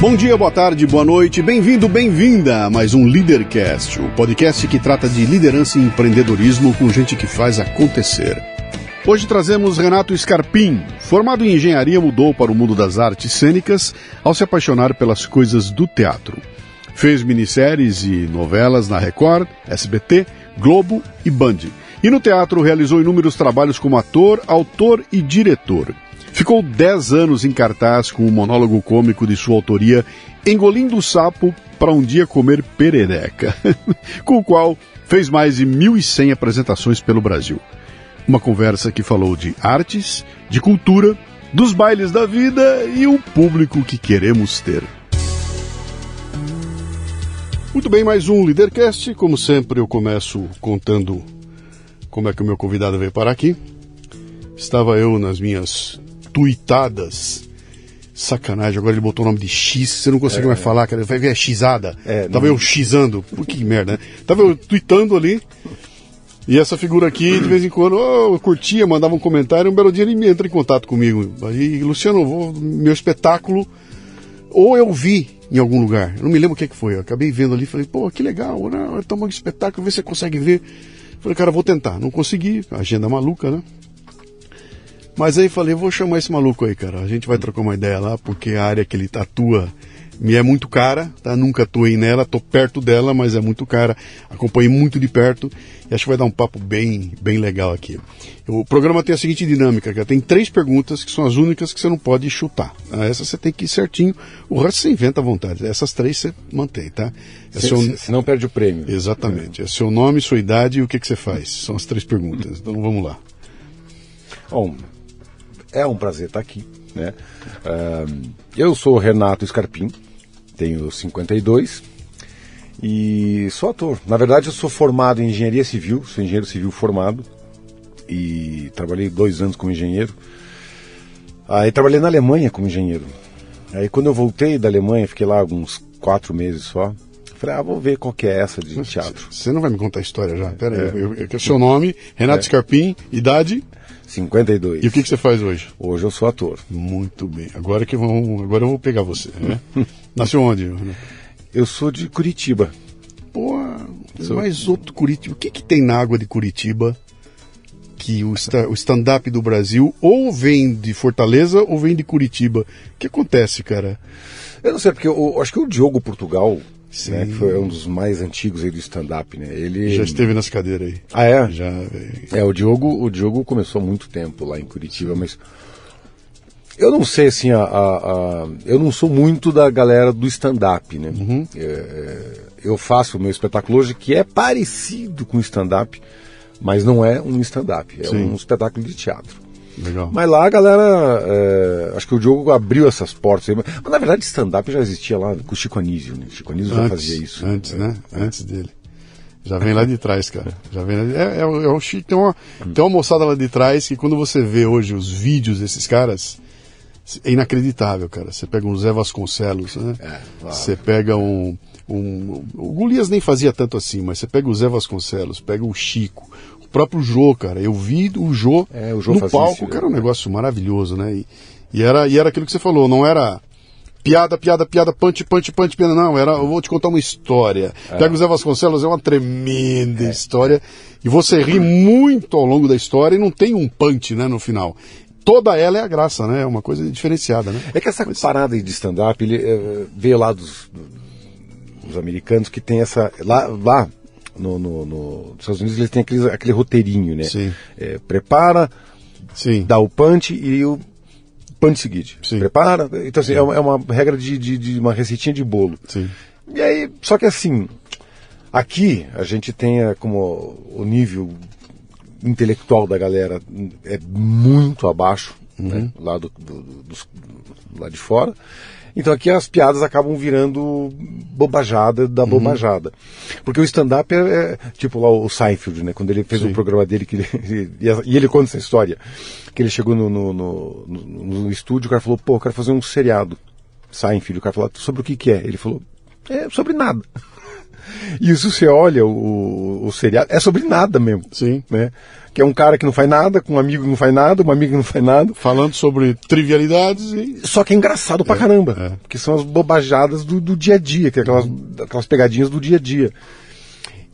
Bom dia, boa tarde, boa noite, bem-vindo, bem-vinda a mais um Leadercast, o podcast que trata de liderança e empreendedorismo com gente que faz acontecer. Hoje trazemos Renato Scarpim. Formado em engenharia, mudou para o mundo das artes cênicas ao se apaixonar pelas coisas do teatro. Fez minisséries e novelas na Record, SBT, Globo e Band. E no teatro realizou inúmeros trabalhos como ator, autor e diretor. Ficou 10 anos em cartaz com o monólogo cômico de sua autoria Engolindo o Sapo para um dia comer perereca, com o qual fez mais de 1.100 apresentações pelo Brasil. Uma conversa que falou de artes, de cultura, dos bailes da vida e o público que queremos ter. Muito bem, mais um Leadercast. Como sempre, eu começo contando como é que o meu convidado veio parar aqui. Estava eu nas minhas tuitadas. Sacanagem, agora ele botou o nome de X, você não consegue É, mais é. falar, cara. Vai ver a Xada. É, Tava não- eu xizando. Pô, que merda, né? Tava eu tweetando ali. E essa figura aqui, de vez em quando, oh, eu curtia, mandava um comentário, um belo dia ele me entra em contato comigo. Aí, Luciano, vou, meu espetáculo, ou eu vi em algum lugar, eu não me lembro o que, que foi, eu acabei vendo ali, falei, pô, que legal, né? toma um espetáculo, vê se você consegue ver. Falei, cara, vou tentar, não consegui, agenda maluca, né? Mas aí falei, vou chamar esse maluco aí, cara. A gente vai trocar uma ideia lá, porque a área que ele atua me é muito cara, tá? Nunca atuei nela, tô perto dela, mas é muito cara. Acompanhei muito de perto e acho que vai dar um papo bem, bem legal aqui. O programa tem a seguinte dinâmica, cara. Tem três perguntas que são as únicas que você não pode chutar. Ah, Essa você tem que ir certinho, o resto você inventa à vontade. Essas três você mantém, tá? É Se, seu- se- não perde o prêmio. Exatamente. É seu nome, sua idade e o que, que você faz. São as três perguntas. Então vamos lá. Bom, é um prazer estar aqui. Né? Ahn, eu sou Renato Scarpim, tenho 52 e sou ator. Na verdade, eu sou formado em engenharia civil, sou engenheiro civil formado e trabalhei dois anos como engenheiro. Aí trabalhei na Alemanha como engenheiro. Aí quando eu voltei da Alemanha, fiquei lá alguns quatro meses só. Falei, ah, vou ver qual que é essa de teatro. Você não vai me contar a história já? Pera aí. Eu, eu, eu, seu nome, Renato Scarpim, idade 52. e o que, que você faz hoje? Hoje eu sou ator. Muito bem. Agora que vão, agora eu vou pegar você. Né? Nasceu onde? Eu sou de Curitiba. Pô, mais outro Curitiba. O que, que tem na água de Curitiba que o, o stand-up do Brasil ou vem de Fortaleza ou vem de Curitiba? O que acontece, cara? Eu não sei, porque eu, eu acho que o Diogo Portugal, Sim. né, que foi um dos mais antigos aí do stand-up, né? Ele Já esteve nessa cadeira aí. Ah, é? Já. É, o Diogo, o Diogo começou há muito tempo lá em Curitiba, mas eu não sei assim, a, a- a- eu não sou muito da galera do stand-up, né? Uhum. É, é, eu faço o meu espetáculo hoje que é parecido com stand-up, mas não é um stand-up, é Sim. um espetáculo de teatro. Legal. Mas lá a galera, é, acho que o Diogo abriu essas portas aí, mas, mas na verdade stand-up já existia lá com o Chico Anísio, né? Chico Anísio já fazia isso. Antes, né? Antes dele. Já vem lá de trás, cara. Já vem lá de... é, é, o- é o Chico. Tem uma, tem uma moçada lá de trás que quando você vê hoje os vídeos desses caras, é inacreditável, cara. Você pega um Zé Vasconcelos, né? É, claro. Você pega um, um. O Golias nem fazia tanto assim, mas você pega o Zé Vasconcelos, pega o Chico, o próprio Jô, cara. Eu vi o Jô, É, o Jô no palco, isso, cara, um é. negócio maravilhoso, né? E, e era, e era aquilo que você falou, não era piada, piada, piada, punch, punch, punch, piada. Não, era, eu vou te contar uma história. Pega o Zé Vasconcelos, é uma tremenda história. E você ri muito ao longo da história e não tem um punch, né, no final. toda ela é a graça, né? É uma coisa diferenciada, né? É que essa Mas... parada de stand-up, ele é, veio lá dos, dos americanos que tem essa. Lá, lá no, no, no, nos Estados Unidos eles têm aquele, aquele roteirinho, né? Sim. É, prepara, Sim. dá o punch e o punch seguinte. Sim. Prepara. Então, assim, é uma, é uma, regra de, de, de, uma receitinha de bolo. Sim. E aí, só que assim, aqui a gente tem como o nível intelectual da galera é muito abaixo, uhum. né, lá, do, do, do, lá de fora. Então aqui as piadas acabam virando bobajada da uhum. bobajada. Porque o stand-up é, é, tipo lá o Seinfeld, né? Quando ele fez o programa dele, que ele, e ele conta essa história, que ele chegou no, no, no, no, no estúdio, o cara falou, pô, eu quero fazer um seriado. Seinfeld, o cara falou, sobre o que que é? Ele falou, é sobre nada. E se você olha o, o seriado, é sobre nada mesmo. Sim. Né? Que é um cara que não faz nada, com um amigo que não faz nada, uma amiga que não faz nada. Falando sobre trivialidades e. Só que é engraçado pra é, caramba. É. Que são as bobajadas do, do dia a dia, que é aquelas, aquelas pegadinhas do dia a dia.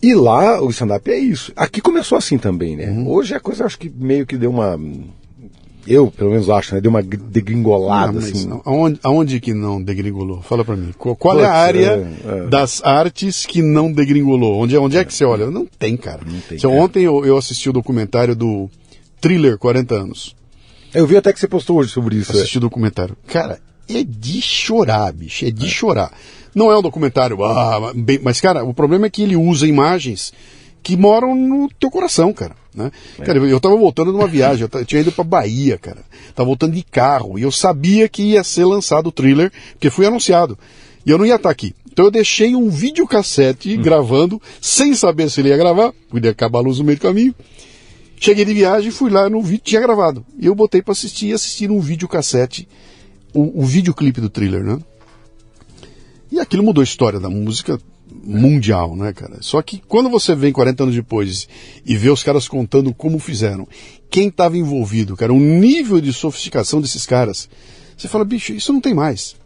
E lá o stand-up é isso. Aqui começou assim também, né? Uhum. Hoje a coisa acho que meio que deu uma eu, pelo menos acho, né? Deu uma degringolada, não, assim. Aonde, aonde que não degringolou? Fala para mim. Qual, qual é a área é, é. das artes que não degringolou? Onde, onde é, é que você olha? Não tem, cara. Não tem, cara. Ontem eu, eu, assisti o documentário do Thriller 40 anos. Eu vi até que você postou hoje sobre isso. Assisti o documentário. Cara, é de chorar, bicho. É de chorar. Não é um documentário, ah, bem, mas, cara, o problema é que ele usa imagens que moram no teu coração, cara. Né? É. Cara, eu tava voltando de uma viagem, eu, tinha ido pra Bahia, cara. Tava voltando de carro e eu sabia que ia ser lançado o thriller, porque foi anunciado. E eu não ia estar tá aqui. Então eu deixei um videocassete hum. gravando, sem saber se ele ia gravar, podia acabar a luz no meio do caminho. Cheguei de viagem, fui lá no vídeo, tinha gravado. E eu botei para assistir e assistir um videocassete, o, o videoclipe do thriller, né? E aquilo mudou a história da música mundial, né, cara? Só que quando você vem 40 anos depois e vê os caras contando como fizeram, quem estava envolvido, cara, o nível de sofisticação desses caras, você fala, bicho, isso não tem mais.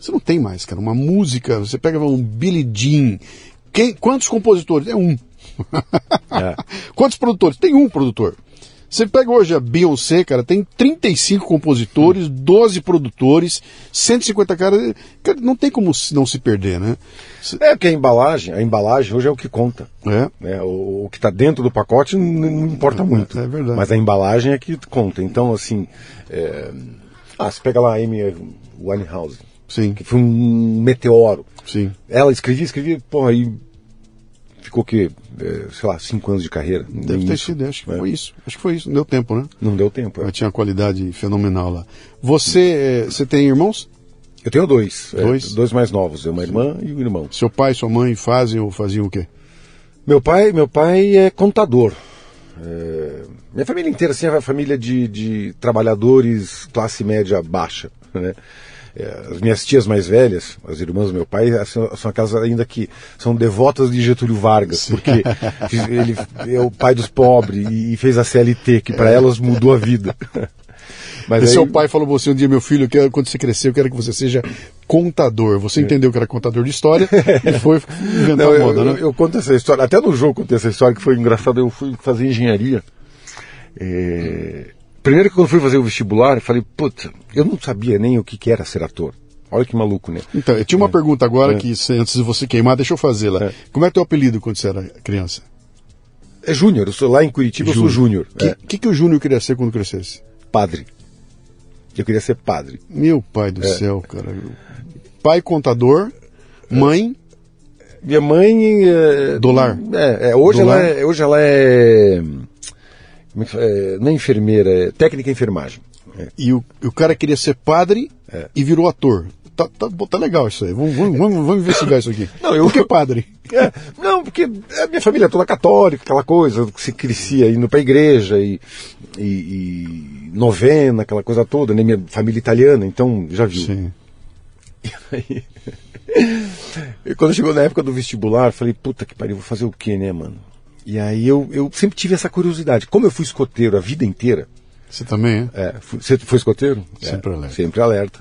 Isso não tem mais, cara. Uma música, você pega um Billy Jean. Quem, quantos compositores? É um. É. quantos produtores? Tem um produtor. Você pega hoje a Beyoncé, cara, tem 35 compositores, 12 produtores, 150 caras. Cara, não tem como não se perder, né? É porque a embalagem, a embalagem hoje é o que conta. É. Né? O, o, que está dentro do pacote não, não importa é, muito. É, verdade. Mas a embalagem é que conta. Então, assim. É... Ah, você pega lá a Amy Winehouse. Sim. Que foi um meteoro. Sim. Ela escrevia, escrevia, porra, aí ficou que, é, sei lá, cinco anos de carreira. Deve ter sido, acho que é. foi isso. Acho que foi isso. Não deu tempo, né? Não deu tempo. É. Ela tinha uma qualidade fenomenal lá. Você, é, você tem irmãos? Eu tenho dois. É, dois? dois mais novos, uma irmã e um irmão. Seu pai e sua mãe fazem ou faziam o quê? Meu pai, meu pai é contador. É, minha família inteira assim, é uma família de, de trabalhadores classe média baixa, né? É, as minhas tias mais velhas, as irmãs do meu pai, são, aquelas ainda que são devotas de Getúlio Vargas, Sim. porque ele é o pai dos pobres e fez a CLT, que para elas mudou a vida. Mas aí... seu pai falou você um dia, meu filho, quero, quando você crescer, eu quero que você seja contador. Você entendeu que era contador de história e foi inventar Não, moda, eu, né? Eu, eu, conto essa história, até no jogo contei essa história que foi engraçado. Eu fui fazer engenharia. É... Primeiro que quando fui fazer o vestibular, eu falei, puta, eu não sabia nem o que, que era ser ator. Olha que maluco, né? Então, eu tinha uma é. pergunta agora é. que antes de você queimar, deixa eu fazê-la. É. Como é teu apelido quando você era criança? É Júnior, eu sou lá em Curitiba, Júnior. eu sou Júnior. O que, é. que, que, o Júnior queria ser quando crescesse? Padre. Eu queria ser padre. Meu pai do é. céu, cara. Pai contador, mãe. Minha mãe. É, Dolar. É, é hoje, Dolar. Ela é, hoje ela é. É não é enfermeira, é técnica em enfermagem. É. E o, o cara queria ser padre é. e virou ator. Tá, tá, tá, legal isso aí. Vamos, vamos, vamos, vamos investigar isso aqui. Não, eu, Por que padre? É, não, porque a minha família é toda católica, aquela coisa, que se crescia indo pra igreja e, e, e, novena, aquela coisa toda, né? Minha família italiana, então já viu. Sim. E aí, e quando chegou na época do vestibular, falei, puta que pariu, vou fazer o quê, né, mano? E aí eu, eu sempre tive essa curiosidade. Como eu fui escoteiro a vida inteira. Você também, é? é fui, você foi escoteiro? Sempre é, alerta. Sempre alerta.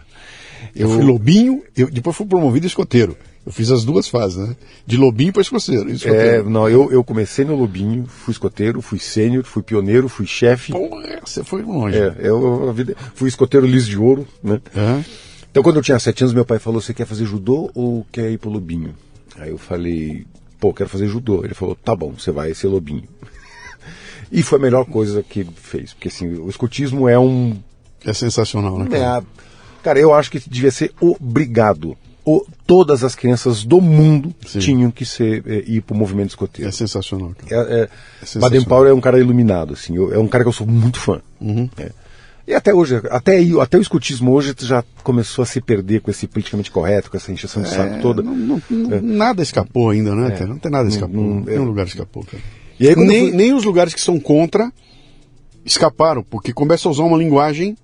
Eu, eu fui lobinho, eu, depois fui promovido escoteiro. Eu fiz as duas fases, né? De lobinho para escoteiro. É, escoteiro. não, eu, eu comecei no Lobinho, fui escoteiro, fui sênior, fui pioneiro, fui chefe. Porra, você foi longe. É, eu, vida- fui escoteiro liso de ouro, né? Aham. Então, quando eu tinha sete anos, meu pai falou: Você quer fazer judô ou quer ir pro Lobinho? Aí eu falei: Pô, quero fazer judô. Ele falou: Tá bom, você vai ser Lobinho. e foi a melhor coisa que ele fez, porque assim, o escotismo é um. É sensacional, né? é Cara? a- cara, eu acho que devia ser obrigado. O- todas as crianças do mundo Sim. tinham que ser, é, ir pro movimento É escoteiro. sensacional, cara. É, é, sensacional. Baden Powell é um cara iluminado, assim, eu- é um cara que eu sou muito fã. Uhum. É. E até hoje, até, até o escutismo hoje já começou a se perder com esse politicamente correto, com essa encheção de saco É, toda. não- não- não- Nada escapou ainda, né? cara? Não tem nada escapou. não- Não, nenhum lugar escapou, cara. E aí, nem, fui- nem os lugares que são contra escaparam, porque começa a usar uma linguagem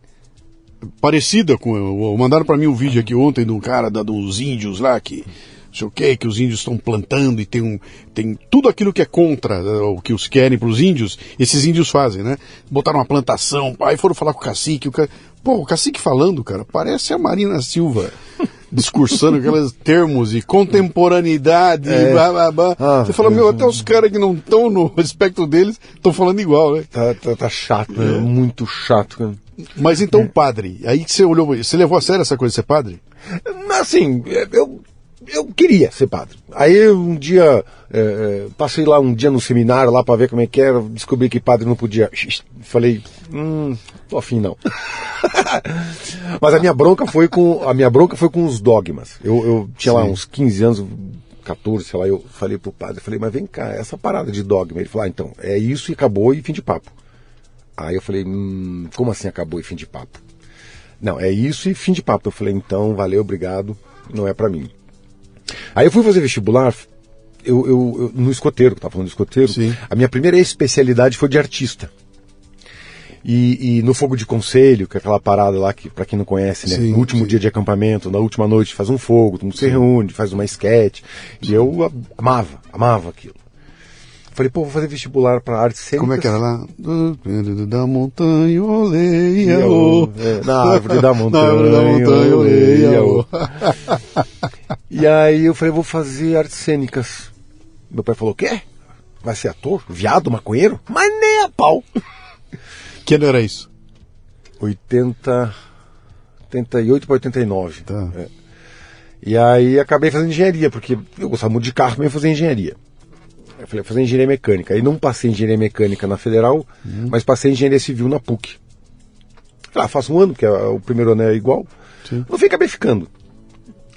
parecida com. Mandaram para mim um vídeo aqui ontem de um cara da, dos índios lá que. Sei o que, que os índios estão plantando e tem, um, tem tudo aquilo que é contra eh, o que os querem para os índios, esses índios fazem, né? Botaram uma plantação, aí foram falar com o cacique, o ca... pô, o cacique falando, cara, parece a Marina Silva discursando aqueles termos de contemporaneidade, blá, blá, blá. Ah, Você fala, meu, até os caras que não estão no espectro deles estão falando igual, né? Tá, tá, tá chato, né? muito chato. cara. Mas então, padre, aí que você olhou, você levou a sério essa coisa de ser padre? Assim, eu, eu queria ser padre. Aí um dia, é, é, passei lá um dia no seminário lá para ver como é que era, descobri que padre não podia. Falei, hum, tô afim não. Mas a minha bronca foi com a minha bronca foi com os dogmas. Eu, eu tinha lá Sim. uns 15 anos, 14, sei lá, eu falei pro padre, falei, mas vem cá, essa parada de dogma. Ele falou, ah, então, é isso e acabou e fim de papo. Aí eu falei, hum, como assim acabou e fim de papo? Não, é isso e fim de papo. Eu falei, então, valeu, obrigado, não é pra mim. Aí eu fui fazer vestibular, eu, eu- eu- no escoteiro, que eu tava falando do escoteiro, Sim. a minha primeira especialidade foi de artista. E, e no fogo de conselho, que é aquela parada lá que, pra quem não conhece, né? Sim, no último sim. dia de acampamento, na última noite faz um fogo, todo mundo se reúne, faz uma esquete. E eu amava, amava aquilo. Falei, pô, vou fazer vestibular pra artes cênicas. Como é que era lá? Do Pedro da montanha, oleia, ô. eu, é, na árvore da montanha, Na árvore da montanha, oleia, ô. E aí eu falei, vou fazer artes cênicas. Meu pai falou, quê? Vai ser ator? Viado, maconheiro? Mas nem a pau. Que ano era isso? 80, 88 para 89. Tá. É. E aí acabei fazendo engenharia, porque eu gostava muito de carro, também fazer engenharia. Eu falei, fazer engenharia mecânica. Aí não passei engenharia mecânica na Federal, mas passei engenharia civil na PUC. Falei, ah, faço um ano, porque é- o primeiro ano é igual. Sim. No fim acabei ficando.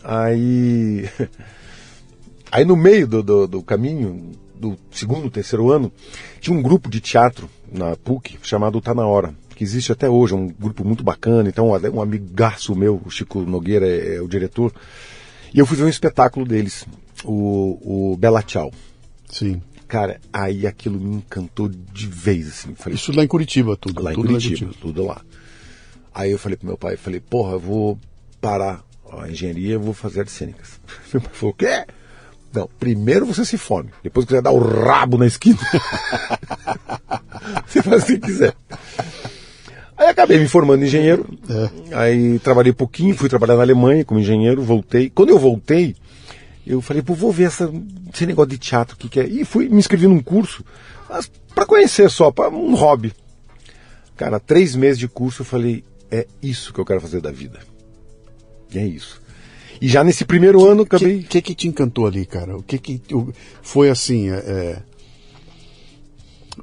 Aí. Aí no meio do, do, do caminho, do segundo, terceiro ano, tinha um grupo de teatro na PUC chamado Tá Na Hora, que existe até hoje, é um grupo muito bacana. Então, um amigaço meu, o Chico Nogueira, é, é o diretor. E eu fui ver um espetáculo deles, o, o Bela Tchau. Sim. Cara, aí aquilo me encantou de vez, assim. Falei, Isso lá em Curitiba, tudo. lá em tudo Curitiba, tudo lá. Aí eu falei pro meu pai, falei, porra, eu vou parar a engenharia, eu vou fazer artes cênicas. Meu pai falou, o quê? Não, primeiro você se fome, depois quiser dar o rabo na esquina, você faz o que quiser. Aí acabei me formando engenheiro, aí trabalhei pouquinho, fui trabalhar na Alemanha como engenheiro, voltei. Quando eu voltei, eu falei, pô, vou ver essa, esse negócio de teatro, o que, que é? E fui me inscrevi num curso, mas pra conhecer só, para um hobby. Cara, três meses de curso eu falei, é isso que eu quero fazer da vida. E é isso. E já nesse primeiro ano O acabei. que, que que te encantou ali, cara? O que que o- foi assim? é, é,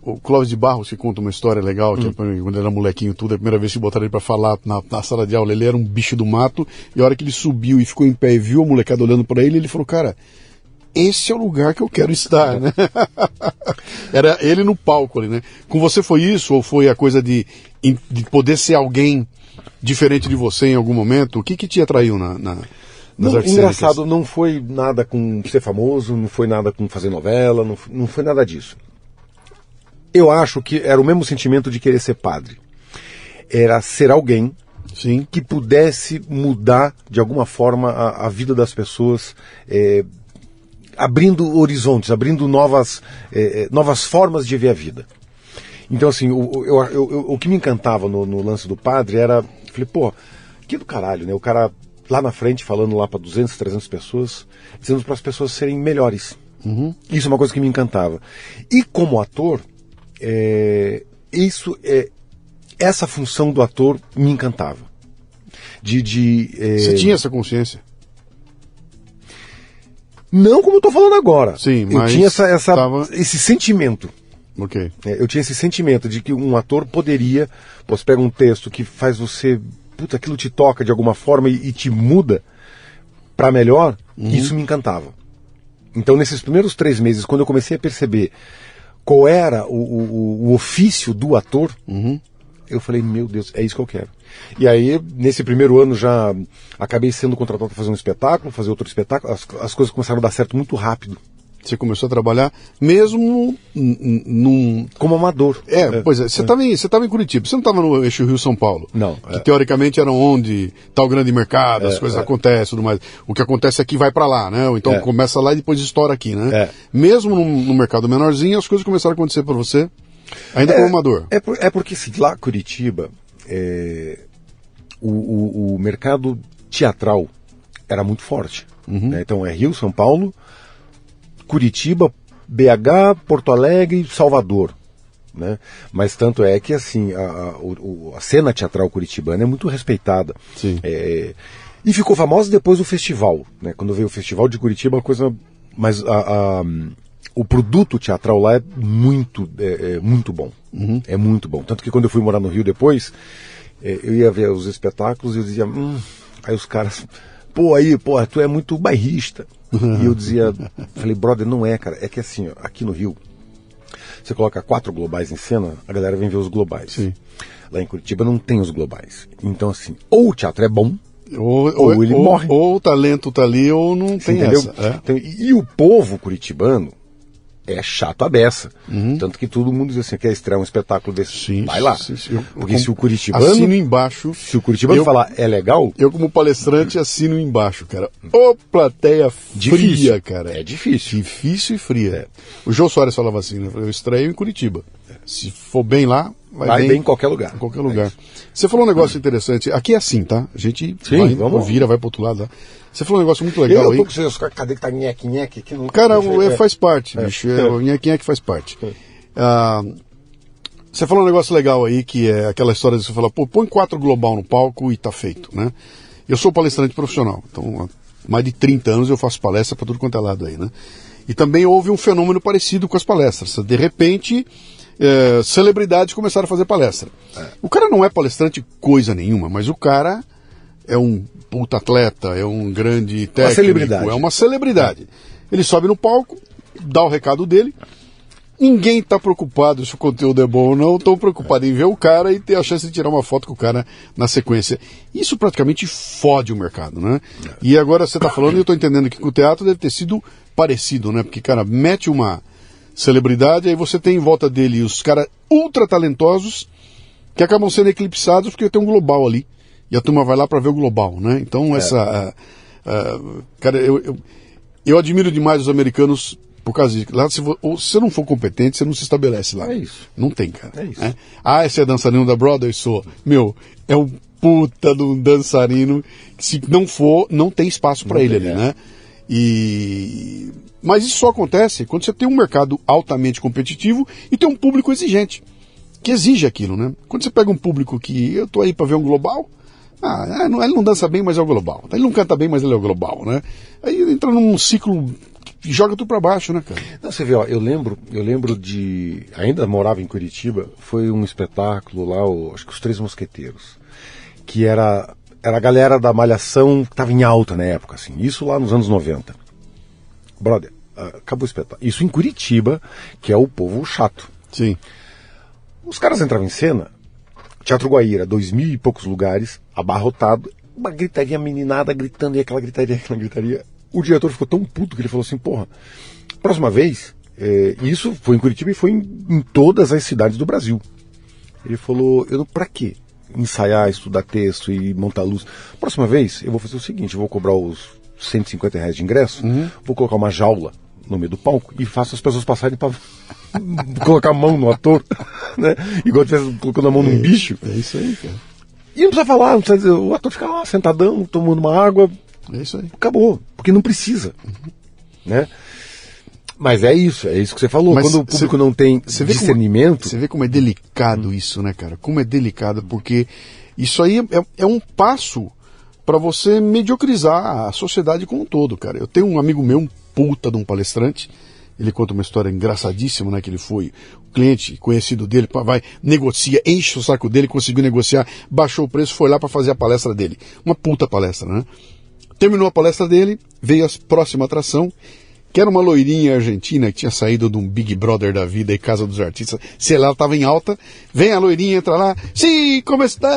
o Clóvis de Barros que conta uma história legal, que quando ele era molequinho tudo, a primeira vez que botaram ele pra falar na, na sala de aula, ele era um bicho do mato, e a hora que ele subiu e ficou em pé e viu a molecada olhando pra ele, ele falou, cara, esse é o lugar que eu quero estar, né? era ele no palco ali, né? Com você foi isso, ou foi a coisa de, de poder ser alguém diferente de você em algum momento? O que que te atraiu na, na, nas Não, engraçado, não foi nada com ser famoso, não foi nada com fazer novela, não, não foi nada disso. Eu acho que era o mesmo sentimento de querer ser padre. Era ser alguém Sim. que pudesse mudar de alguma forma a, a vida das pessoas, é, abrindo horizontes, abrindo novas, é, novas formas de ver a vida. Então, assim, o, eu- eu- o que me encantava no, no lance do padre era. Falei, pô, que do caralho, né? O cara lá na frente, falando lá para 200, 300 pessoas, dizendo para as pessoas serem melhores. Uhum. Isso é uma coisa que me encantava. E como ator, é, isso é essa função do ator me encantava. De, de é, Você tinha essa consciência? não como eu estou falando agora. Sim, eu mas tinha essa, essa- tava- esse sentimento. Ok. É, eu tinha esse sentimento de que um ator poderia, pô, você pega um texto que faz você, puta, aquilo te toca de alguma forma e, e te muda para melhor, isso me encantava. Então, nesses primeiros três meses, quando eu comecei a perceber qual era o, o- o ofício do ator, eu falei, meu Deus, é isso que eu quero. E aí, nesse primeiro ano, já acabei sendo contratado para fazer um espetáculo, fazer outro espetáculo, as, as coisas começaram a dar certo muito rápido, Você começou a trabalhar mesmo num. como amador. É, pois é, você estava em, você tava em Curitiba, você não estava no eixo Rio-São Paulo. Não, Que é. teoricamente era onde está o grande mercado, as coisas acontecem tudo mais. O que acontece aqui vai para lá, né? Ou então É. começa lá e depois estoura aqui, né? É. Mesmo no, no mercado menorzinho, as coisas começaram a acontecer para você, ainda como amador. É, por- é porque assim, lá Curitiba, é, o, o- o mercado teatral era muito forte. né? Então é Rio, São Paulo, Curitiba, BH, Porto Alegre, Salvador. Né? Mas tanto é que assim a, a- o- a cena teatral curitibana é muito respeitada. Sim. É, e ficou famosa depois do festival. Né? Quando veio o festival de Curitiba, uma coisa. Mas a- a- o produto teatral lá é muito, é, é muito bom. É muito bom. Tanto que quando eu fui morar no Rio depois, é, eu ia ver os espetáculos e eu dizia. Hum, aí os caras. Pô, aí, pô, tu é muito bairrista. E eu dizia. Falei, brother, não é, cara. É que assim, ó, aqui no Rio. Você coloca quatro globais em cena, a galera vem ver os globais. Sim. Lá em Curitiba não tem os globais. Então, assim, ou o teatro é bom, Ou, Ou ele ou, morre. ou o talento tá ali ou não tem entendeu? essa. é. Então, e, e o povo curitibano é chato a beça. Tanto que todo mundo diz assim, quer estrear um espetáculo desse, Sim, vai lá. sim, sim. Eu- Porque eu se o curitibano, Assino embaixo. se o curitibano eu- falar é legal, Eu, como palestrante, assino embaixo, cara. Ô, plateia fria, Difícil. cara. É difícil. Difícil e fria. O João Soares falava assim, né? Eu estreio em Curitiba. Se for bem lá, vai, vai bem em qualquer lugar. em qualquer lugar. Você falou um negócio interessante. Aqui é assim, tá? A gente Sim, vai, vamos. vira, vai pro outro lado. Tá? Você falou um negócio muito legal Eu aí. tô com vocês, cadê que tá nheque, nheque? Que não... Cara, eu o- é, faz parte, É. bicho. É, quem é que faz parte? Ah, você falou um negócio legal aí, que é aquela história de você falar, pô, põe quatro global no palco e tá feito, né? Eu sou palestrante profissional, então há mais de 30 anos eu faço palestra para tudo quanto é lado aí, né? E também houve um fenômeno parecido com as palestras. De repente, eh, celebridades começaram a fazer palestra. O cara não é palestrante coisa nenhuma, mas o cara é um puta atleta, é um grande técnico, celebridade. é uma celebridade. Ele sobe no palco, dá o recado dele. Ninguém está preocupado se o conteúdo é bom ou não, estão preocupados em ver o cara e ter a chance de tirar uma foto com o cara na sequência. Isso praticamente fode o mercado, né? E agora você está falando, e eu estou entendendo que com o teatro deve ter sido parecido, né? Porque, cara, mete uma celebridade, aí você tem em volta dele os caras ultra talentosos que acabam sendo eclipsados porque tem um global ali. E a turma vai lá para ver o global, né? Então, essa. ah, ah, cara, eu, eu, eu admiro demais os americanos por causa disso. Lá, se, vo- ou se você não for competente, você não se estabelece lá. É isso. Não tem, cara. É isso. né? Ah, esse é dançarino da Broadway? Sou. Meu, é um puta de um dançarino que se não for, não tem espaço para ele ali, é. né? E... Mas isso só acontece quando você tem um mercado altamente competitivo e tem um público exigente que exige aquilo, né? Quando você pega um público que eu tô aí para ver um global, ah, é, ele não dança bem, mas é o global. Ele não canta bem, mas ele é o global, né? Aí entra num ciclo que joga tudo para baixo, né, cara? Não, você vê, ó, eu lembro, eu lembro de. Ainda morava em Curitiba, foi um espetáculo lá, o- acho que os Três Mosqueteiros. Que era, era a galera da malhação que estava em alta na época, assim. Isso lá nos anos 90. Brother, ah, acabou o espetáculo. Isso em Curitiba, que é o povo chato. Sim. Os caras entravam em cena, Teatro Guaíra, dois mil e poucos lugares, abarrotado, uma gritaria meninada gritando, e aquela gritaria, aquela gritaria. O diretor ficou tão puto que ele falou assim, porra, próxima vez, é, isso foi em Curitiba e foi em, em todas as cidades do Brasil. Ele falou, eu não, pra quê? Ensaiar, estudar texto e montar luz. Próxima vez, eu vou fazer o seguinte, eu vou cobrar os 150 reais de ingresso, vou colocar uma jaula no meio do palco e faço as pessoas passarem para colocar a mão no ator, né? Igual tivesse colocando a mão num bicho. É isso aí, cara. E não precisa falar, não precisa dizer, o ator fica lá sentadão, tomando uma água. É isso aí. Acabou, porque não precisa. Uhum. Né? Mas é isso, é isso que você falou. Mas Quando o público não tem como- discernimento, Você vê como é delicado isso, né, cara? Como é delicado, porque isso aí é, é um passo para você mediocrizar a sociedade como um todo, cara. Eu tenho um amigo meu, um puta de um palestrante, ele conta uma história engraçadíssima, né? Que ele foi o cliente conhecido dele, vai, negocia, enche o saco dele, conseguiu negociar, baixou o preço, foi lá para fazer a palestra dele. Uma puta palestra, né? Terminou a palestra dele, veio a próxima atração, que era uma loirinha argentina que tinha saído de um Big Brother da vida e Casa dos Artistas. Sei lá, ela estava em alta. Vem a loirinha, entra lá. Sim, como está?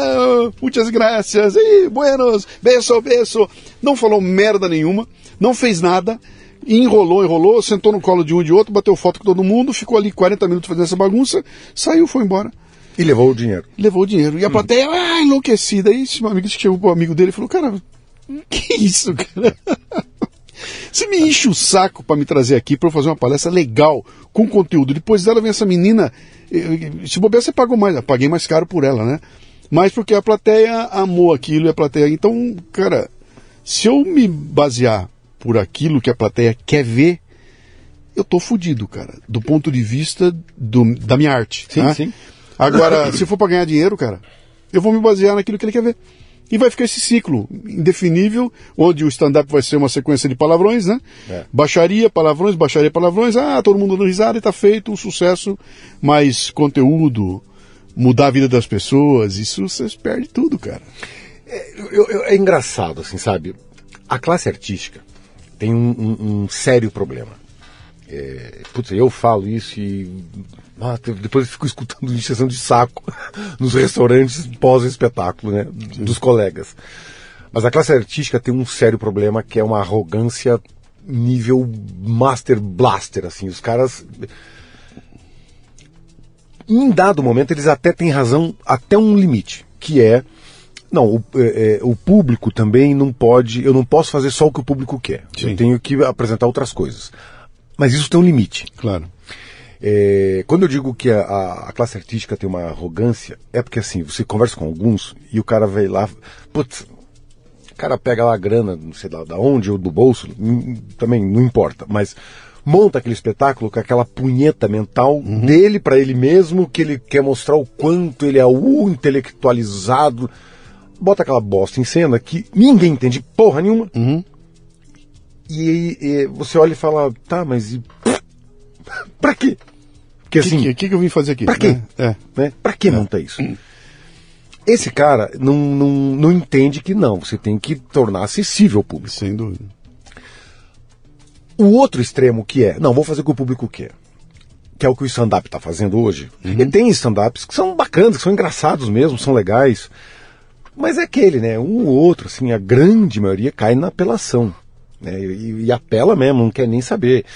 Muitas graças. E buenos, beso, beso. Não falou merda nenhuma, não fez nada. Enrolou, enrolou, sentou no colo de um e de outro, bateu foto com todo mundo, ficou ali 40 minutos fazendo essa bagunça, saiu, foi embora e levou o dinheiro. levou o dinheiro. E a plateia, ah, enlouquecida. Aí esse meu amigo chegou pro amigo dele e falou, cara, que isso, cara? Você me enche o saco para me trazer aqui para eu fazer uma palestra legal, com conteúdo. Depois dela vem essa menina, se bobear você pagou mais, eu paguei mais caro por ela, né? Mas porque a plateia amou aquilo e a plateia... Então, cara, se eu me basear por aquilo que a plateia quer ver, eu tô fudido, cara. Do ponto de vista do- da minha arte. Sim, né? sim. Agora, se for para ganhar dinheiro, cara, eu vou me basear naquilo que ele quer ver. E vai ficar esse ciclo indefinível, onde o stand-up vai ser uma sequência de palavrões, né? É. Baixaria, palavrões, baixaria, palavrões. Ah, todo mundo dando risada e tá feito um sucesso. Mas conteúdo, mudar a vida das pessoas, isso você perde tudo, cara. Eu- eu- é engraçado, assim, sabe? A classe artística tem um, um- um sério problema. É, putz, eu falo isso e ah, depois eu fico escutando injeção de saco nos restaurantes pós-espetáculo, né? Dos colegas. Mas a classe artística tem um sério problema que é uma arrogância nível Master Blaster, assim. Os caras em dado momento eles até têm razão até um limite, que é não, o, é, é, o público também não pode, eu não posso fazer só o que o público quer. Sim. Eu tenho que apresentar outras coisas. Mas isso tem um limite. Claro. É, quando eu digo que a, a- classe artística tem uma arrogância, é porque assim, você conversa com alguns e o cara vai lá, putz, o cara pega lá a grana, não sei lá da onde ou do bolso, também não importa, mas monta aquele espetáculo com aquela punheta mental dele para ele mesmo, que ele quer mostrar o quanto ele é o intelectualizado, bota aquela bosta em cena que ninguém entende porra nenhuma. E, e você olha e fala, tá, mas e, pra quê? Porque O que, assim, que, que eu vim fazer aqui? Pra quê? né? É. né? Pra que monta isso? Esse cara não, não, não entende que não, você tem que tornar acessível ao público. Sem dúvida. O outro extremo que é, não, vou fazer o que o público quer. Que é o que o stand-up está fazendo hoje. E tem stand-ups que são bacanas, que são engraçados mesmo, são legais. Mas é aquele, né? Um ou outro, assim, a grande maioria cai na apelação. Né? E, e apela mesmo, não quer nem saber.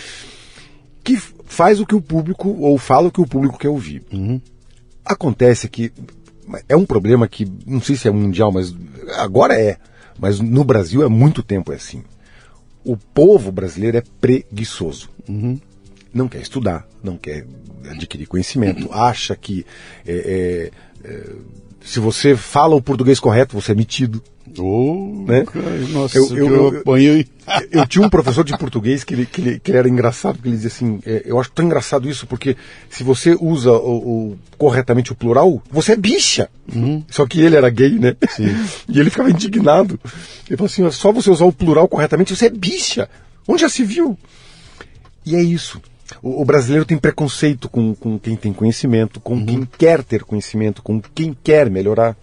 Que faz o que o público, ou fala o que o público quer ouvir. Acontece que é um problema que, não sei se é mundial, mas agora é. Mas no Brasil há muito tempo é assim. O povo brasileiro é preguiçoso. Não quer estudar, não quer adquirir conhecimento, acha que é, é, é, se você fala o português correto, você é metido. Ô, Né? cara, nossa, Eu- eu, eu- eu, eu- apanhei. Eu tinha um professor de português que ele, que ele, que ele era engraçado, porque ele dizia assim, é, eu acho tão engraçado isso, porque se você usa o, o- corretamente o plural, você é bicha. Só que ele era gay, né? E ele ficava indignado. Ele falou assim, "Ó, só você usar o plural corretamente, você é bicha. Onde já se viu? E é isso. O, o brasileiro tem preconceito com, com quem tem conhecimento, com quem quer ter conhecimento, com quem quer melhorar.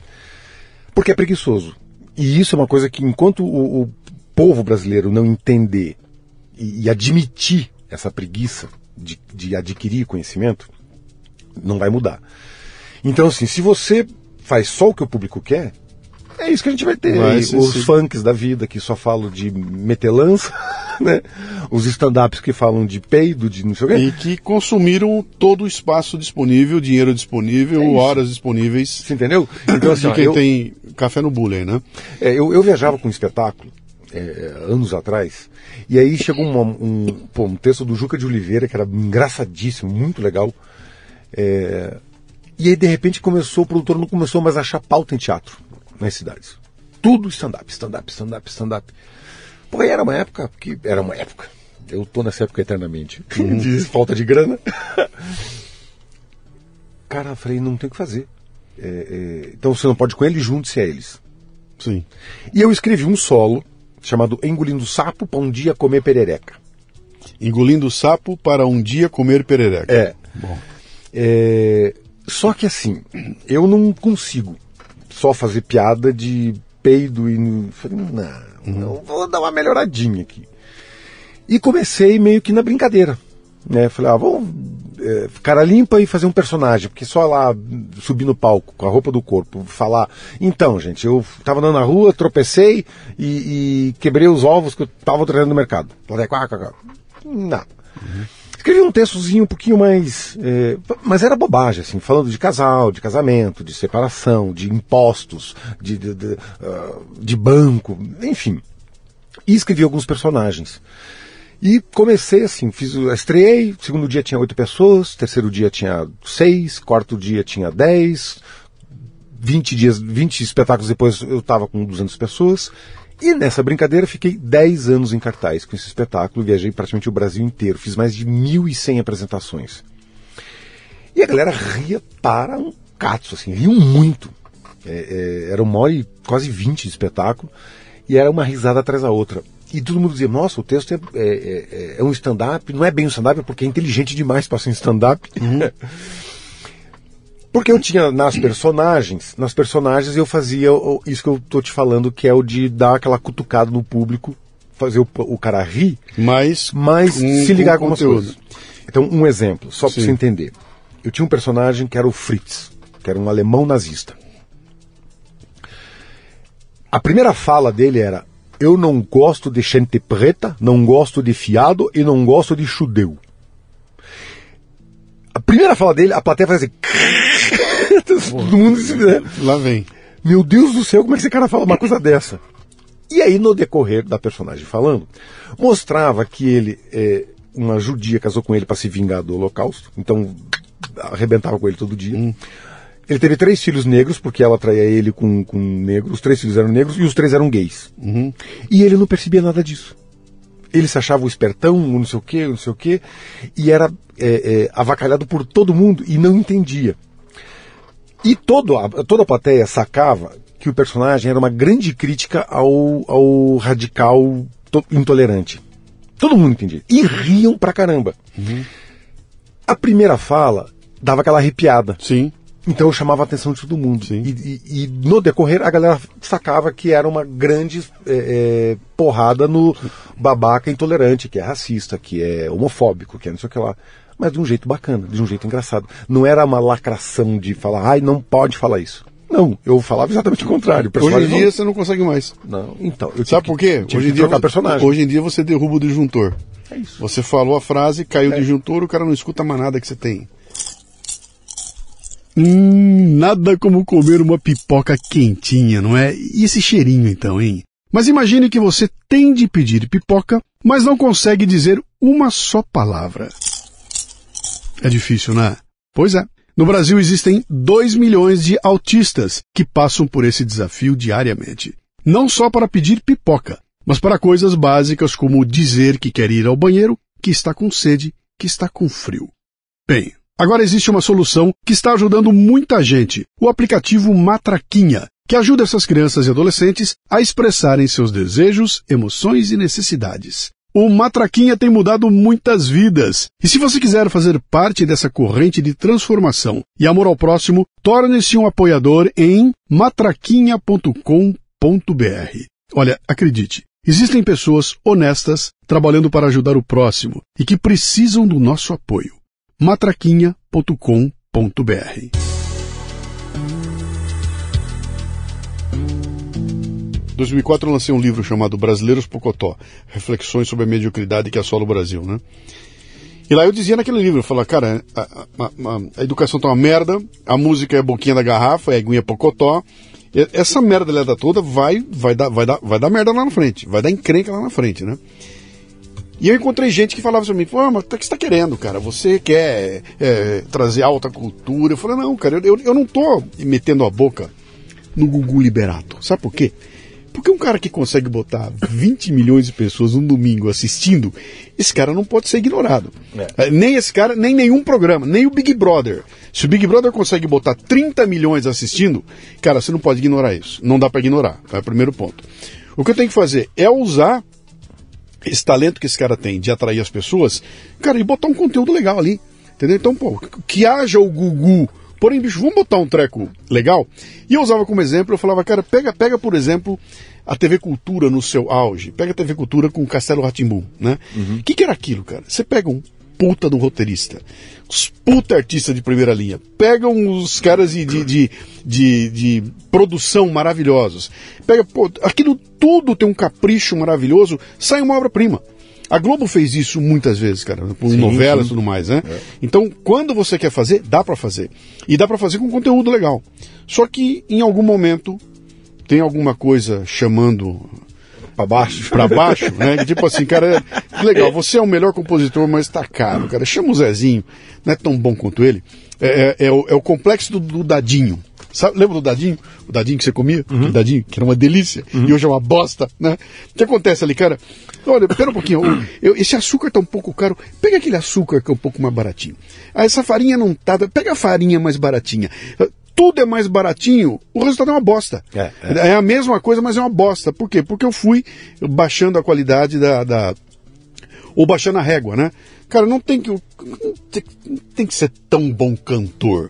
Porque é preguiçoso. E isso é uma coisa que, enquanto o, o povo brasileiro não entender e, e admitir essa preguiça de, de adquirir conhecimento, não vai mudar. Então, assim, se você faz só o que o público quer, é isso que a gente vai ter. Vai ser, Os sim. funks da vida que só falam de metelança, né? Os stand-ups que falam de peido, de não sei o quê. E que consumiram todo o espaço disponível, dinheiro disponível, É horas disponíveis. Você entendeu? Então, assim, de quem eu, tem café no bullying, né? É, eu, eu viajava com um espetáculo é, anos atrás, e aí chegou uma- um, pô, um texto do Juca de Oliveira, que era engraçadíssimo, muito legal. É, e aí, de repente, começou, o produtor não começou mais a achar pauta em teatro. Nas cidades. Tudo stand-up, stand-up, stand-up, stand-up. Porque era uma época que. Era uma época. Eu tô nessa época eternamente. Uhum. De falta de grana. Cara, eu falei, não tem o que fazer. É, é, então você não pode com eles, junte-se a eles. Sim. E eu escrevi um solo chamado Engolindo Sapo para um dia comer perereca. Engolindo sapo para um dia comer perereca. É. Bom. É, só que assim, eu não consigo só fazer piada de peido e. Falei, não, uhum. não, vou dar uma melhoradinha aqui. E comecei meio que na brincadeira. Né? Falei, ah, vamos é, cara limpa e fazer um personagem, porque só lá subir no palco com a roupa do corpo, falar, então, gente, eu tava andando na rua, tropecei e, e quebrei os ovos que eu tava treinando no mercado. Não. Uhum. Escrevi um textozinho um pouquinho mais. É, mas era bobagem, assim, falando de casal, de casamento, de separação, de impostos, de, de, de, uh, de banco, enfim. E escrevi alguns personagens. E comecei assim, fiz, estreiei, segundo dia tinha oito pessoas, terceiro dia tinha seis, quarto dia tinha dez, vinte dias, vinte espetáculos depois eu estava com 200 pessoas. E nessa brincadeira fiquei 10 anos em cartaz com esse espetáculo, viajei praticamente o Brasil inteiro, fiz mais de 1.100 apresentações. E a galera ria para um cato, assim, riam muito. É, é, era uma hora e quase 20 de espetáculo, e era uma risada atrás da outra. E todo mundo dizia, nossa, o texto é, é, é, é um stand-up, não é bem um stand-up porque é inteligente demais para ser um stand-up. Uhum. porque eu tinha nas personagens, nas personagens eu fazia isso que eu tô te falando, que é o de dar aquela cutucada no público, fazer o, o cara rir, mas, mas um, se ligar com algumas coisas. Então, um exemplo, só para você entender. Eu tinha um personagem que era o Fritz, que era um alemão nazista. A primeira fala dele era: eu não gosto de gente preta, não gosto de fiado e não gosto de judeu. A primeira fala dele, a plateia faz assim. Todo mundo se, né? Lá vem. Meu Deus do céu, como é que esse cara fala uma coisa dessa? E aí, no decorrer da personagem falando, mostrava que ele, é, uma judia casou com ele para se vingar do Holocausto, então arrebentava com ele todo dia. Hum. Ele teve três filhos negros, porque ela traía ele com, com negros. Os três filhos eram negros e os três eram gays. Uhum. E ele não percebia nada disso. Ele se achava o espertão, o não sei o quê, não sei o quê, e era é, é, avacalhado por todo mundo e não entendia. E todo a, toda a plateia sacava que o personagem era uma grande crítica ao, ao radical intolerante. Todo mundo entendia. E riam pra caramba. Uhum. A primeira fala dava aquela arrepiada. Sim. Então eu chamava a atenção de todo mundo. E, e, e, no decorrer a galera sacava que era uma grande é, é, porrada no babaca intolerante, que é racista, que é homofóbico, que é não sei o que lá. Mas de um jeito bacana, de um jeito engraçado. Não era uma lacração de falar, ai, não pode falar isso. Não, eu falava exatamente o contrário. O hoje em dia não... você não consegue mais. Não, então. Sabe por quê? Hoje em, dia, hoje em dia você derruba o disjuntor. É isso. Você falou a frase, caiu é. o disjuntor, o cara não escuta mais nada que você tem. Hum, nada como comer uma pipoca quentinha, não é? E esse cheirinho então, hein? Mas imagine que você tem de pedir pipoca, mas não consegue dizer uma só palavra. É difícil, né? Pois é. No Brasil existem 2 milhões de autistas que passam por esse desafio diariamente. Não só para pedir pipoca, mas para coisas básicas como dizer que quer ir ao banheiro, que está com sede, que está com frio. Bem, Agora existe uma solução que está ajudando muita gente, o aplicativo Matraquinha, que ajuda essas crianças e adolescentes a expressarem seus desejos, emoções e necessidades. O Matraquinha tem mudado muitas vidas. E se você quiser fazer parte dessa corrente de transformação e amor ao próximo, torne-se um apoiador em matraquinha.com.br. Olha, acredite, existem pessoas honestas trabalhando para ajudar o próximo e que precisam do nosso apoio matraquinha.com.br. Em 2004 eu lancei um livro chamado Brasileiros Pocotó, Reflexões sobre a Mediocridade que assola o Brasil, né? E lá eu dizia naquele livro, eu falava, cara, a, a, a, a, educação tá uma merda, a música é a boquinha da garrafa, é a aguinha pocotó, essa merda toda vai, vai, dar, vai, dar, vai dar merda lá na frente, vai dar encrenca lá na frente, né? E eu encontrei gente que falava pra mim, pô, mas o que você está querendo, cara? Você quer é, trazer alta cultura? Eu falei, não, cara, eu, eu não tô metendo a boca no Gugu Liberato. Sabe por quê? Porque um cara que consegue botar 20 milhões de pessoas um domingo assistindo, esse cara não pode ser ignorado. É. Nem esse cara, nem nenhum programa, nem o Big Brother. Se o Big Brother consegue botar 30 milhões assistindo, cara, você não pode ignorar isso. Não dá para ignorar. É o primeiro ponto. O que eu tenho que fazer é usar esse talento que esse cara tem de atrair as pessoas, cara, e botar um conteúdo legal ali. Entendeu? Então, pô, que haja o Gugu. Porém, bicho, vamos botar um treco legal. E eu usava como exemplo, eu falava, cara, pega, pega, por exemplo, a TV Cultura no seu auge. Pega a TV Cultura com o Castelo Ratimbum, né? O uhum. que, que era aquilo, cara? Você pega um puta do roteirista, puta artistas de primeira linha, pegam os caras de, de, de, de, de produção maravilhosos, pega, pô, aquilo tudo tem um capricho maravilhoso, sai uma obra-prima. A Globo fez isso muitas vezes, cara, com sim, novelas e tudo mais, né? É. Então, quando você quer fazer, dá para fazer. E dá para fazer com conteúdo legal. Só que em algum momento tem alguma coisa chamando para baixo, para baixo, né? tipo assim, cara, legal, você é o melhor compositor, mas tá caro, cara. Chama o Zezinho, não é tão bom quanto ele. É, é, é, o, é o, complexo do, do dadinho. Sabe, lembra do dadinho? O dadinho que você comia? Uhum. O dadinho, que era uma delícia, uhum. e hoje é uma bosta, né? O que acontece ali, cara? Olha, pera um pouquinho, eu, esse açúcar tá um pouco caro, pega aquele açúcar que é um pouco mais baratinho. Ah, essa farinha não tá, pega a farinha mais baratinha tudo é mais baratinho, o resultado é uma bosta. É, é. é, a mesma coisa, mas é uma bosta. Por quê? Porque eu fui baixando a qualidade da. da ou baixando a régua, né? Cara, não tem que. Não tem, que ser tão bom cantor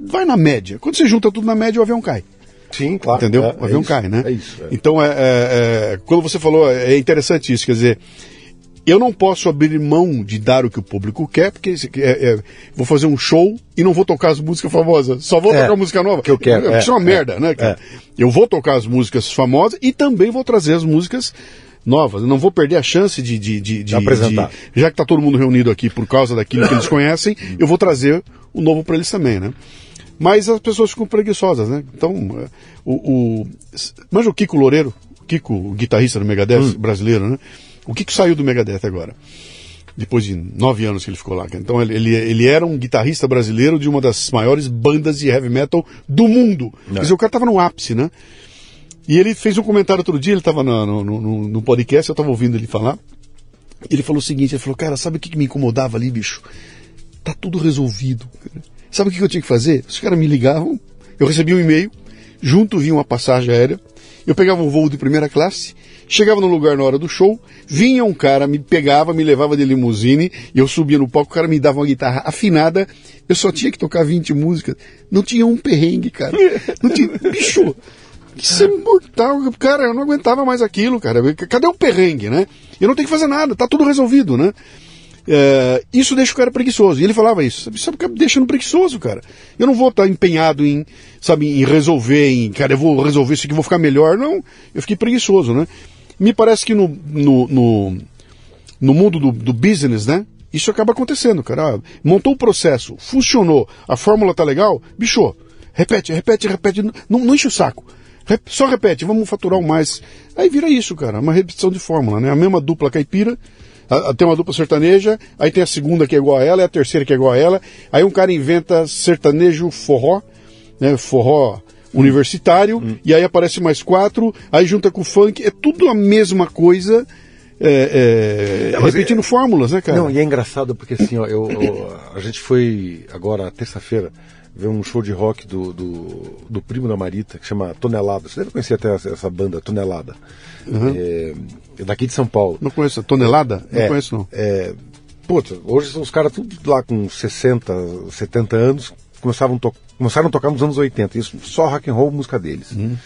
vai na média. Quando você junta tudo na média, o avião cai. Sim, claro. Entendeu? É, o avião é cai, né? É isso. É. Então, é, é, é, quando você falou, é interessante isso, quer dizer, eu não posso abrir mão de dar o que o público quer, porque é, vou fazer um show e não vou tocar as músicas famosas, só vou tocar música nova. Que eu quero. Isso é uma merda, né? Eu vou tocar as músicas famosas e também vou trazer as músicas novas. Eu não vou perder a chance de, de, de, de apresentar. De, já que está todo mundo reunido aqui por causa daquilo que eles conhecem, eu vou trazer o novo para eles também, né? Mas as pessoas ficam preguiçosas, né? Então, é, o, o manja o Kiko Loureiro, Kiko, o guitarrista do Megadeth hum. brasileiro, né? O Kiko saiu do Megadeth agora. Depois de nove anos que ele ficou lá. Então ele, ele, ele era um guitarrista brasileiro de uma das maiores bandas de heavy metal do mundo. Quer dizer, o cara estava no ápice, né? E ele fez um comentário outro dia, ele estava no, no, no, podcast, eu estava ouvindo ele falar. Ele falou o seguinte, ele falou, cara, sabe o que, que me incomodava ali, bicho? Tá tudo resolvido. Cara. Sabe o que eu tinha que fazer? Os caras me ligavam, eu recebia um e-mail, junto vinha uma passagem aérea, eu pegava um voo de primeira classe, chegava no lugar na hora do show, vinha um cara, me pegava, me levava de limusine, eu subia no palco, o cara me dava uma guitarra afinada, eu só tinha que tocar 20 músicas. Não tinha um perrengue, cara. Não tinha. Bicho! Isso é mortal, cara, eu não aguentava mais aquilo, cara. Cadê o perrengue, né? Eu não tenho que fazer nada, tá tudo resolvido, né? É, isso deixa o cara preguiçoso. E ele falava isso. Sabe, sabe deixando preguiçoso, cara. Eu não vou estar empenhado em, sabe, em resolver, em, cara, eu vou resolver isso aqui, vou ficar melhor. Não, eu fiquei preguiçoso, né? Me parece que no, no, no, no mundo do, do business, né? Isso acaba acontecendo, cara. Ah, montou o processo, funcionou, a fórmula tá legal, bicho, repete, repete, repete, não, não enche o saco. Só repete, vamos faturar o mais. Aí vira isso, cara, uma repetição de fórmula, né? A mesma dupla caipira, tem uma dupla sertaneja, aí tem a segunda que é igual a ela, a terceira que é igual a ela. Aí um cara inventa sertanejo forró, né? Forró universitário, hum. e aí aparece mais quatro, aí junta com o funk, é tudo a mesma coisa. É, é, repetindo é, fórmulas, né, cara? Não, e é engraçado porque assim, ó, eu, eu a gente foi agora terça-feira ver um show de rock do, do, do, primo da Marita, que chama Tonelada. Você deve conhecer até essa, essa banda, Tonelada. Uhum. É, é, daqui de São Paulo. Não conheço. Tonelada? Não é, conheço, não. É, putz, hoje são os caras tudo lá com 60, 70 anos, começavam, to começaram a tocar nos anos 80. Isso, só rock and roll, música deles. Uhum.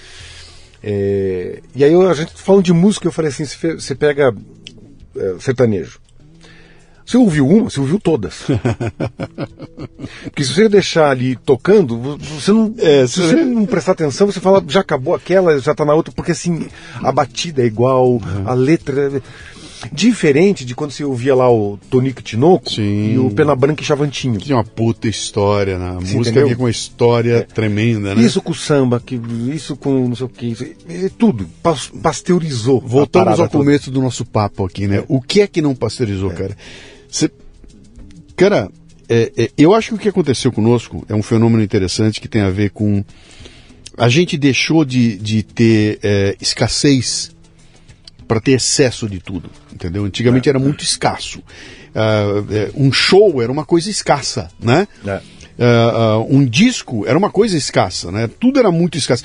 É, e aí a gente falando de música, eu falei assim, você pega é, sertanejo. Você ouviu uma, você ouviu todas. Porque se você deixar ali tocando, você não. É, se você não prestar atenção, você fala, já acabou aquela, já está na outra, porque assim, a batida é igual, uhum. a letra. É... Diferente de quando você ouvia lá o Tonico Tinoco Sim. e o Pena Branca e Chavantinho. Tinha uma puta história, né? A Sim, música vinha com uma história é. tremenda, né? Isso com o samba, que, isso com não sei o que, isso, é, tudo. Pasteurizou. Voltamos ao começo do nosso papo aqui, né? É. O que é que não pasteurizou, é. cara? Cê, cara, é, é, eu acho que o que aconteceu conosco é um fenômeno interessante que tem a ver com a gente deixou de, de ter é, escassez para ter excesso de tudo, entendeu? Antigamente é. era muito escasso. Uh, um show era uma coisa escassa, né? É. Uh, uh, um disco era uma coisa escassa, né? Tudo era muito escasso.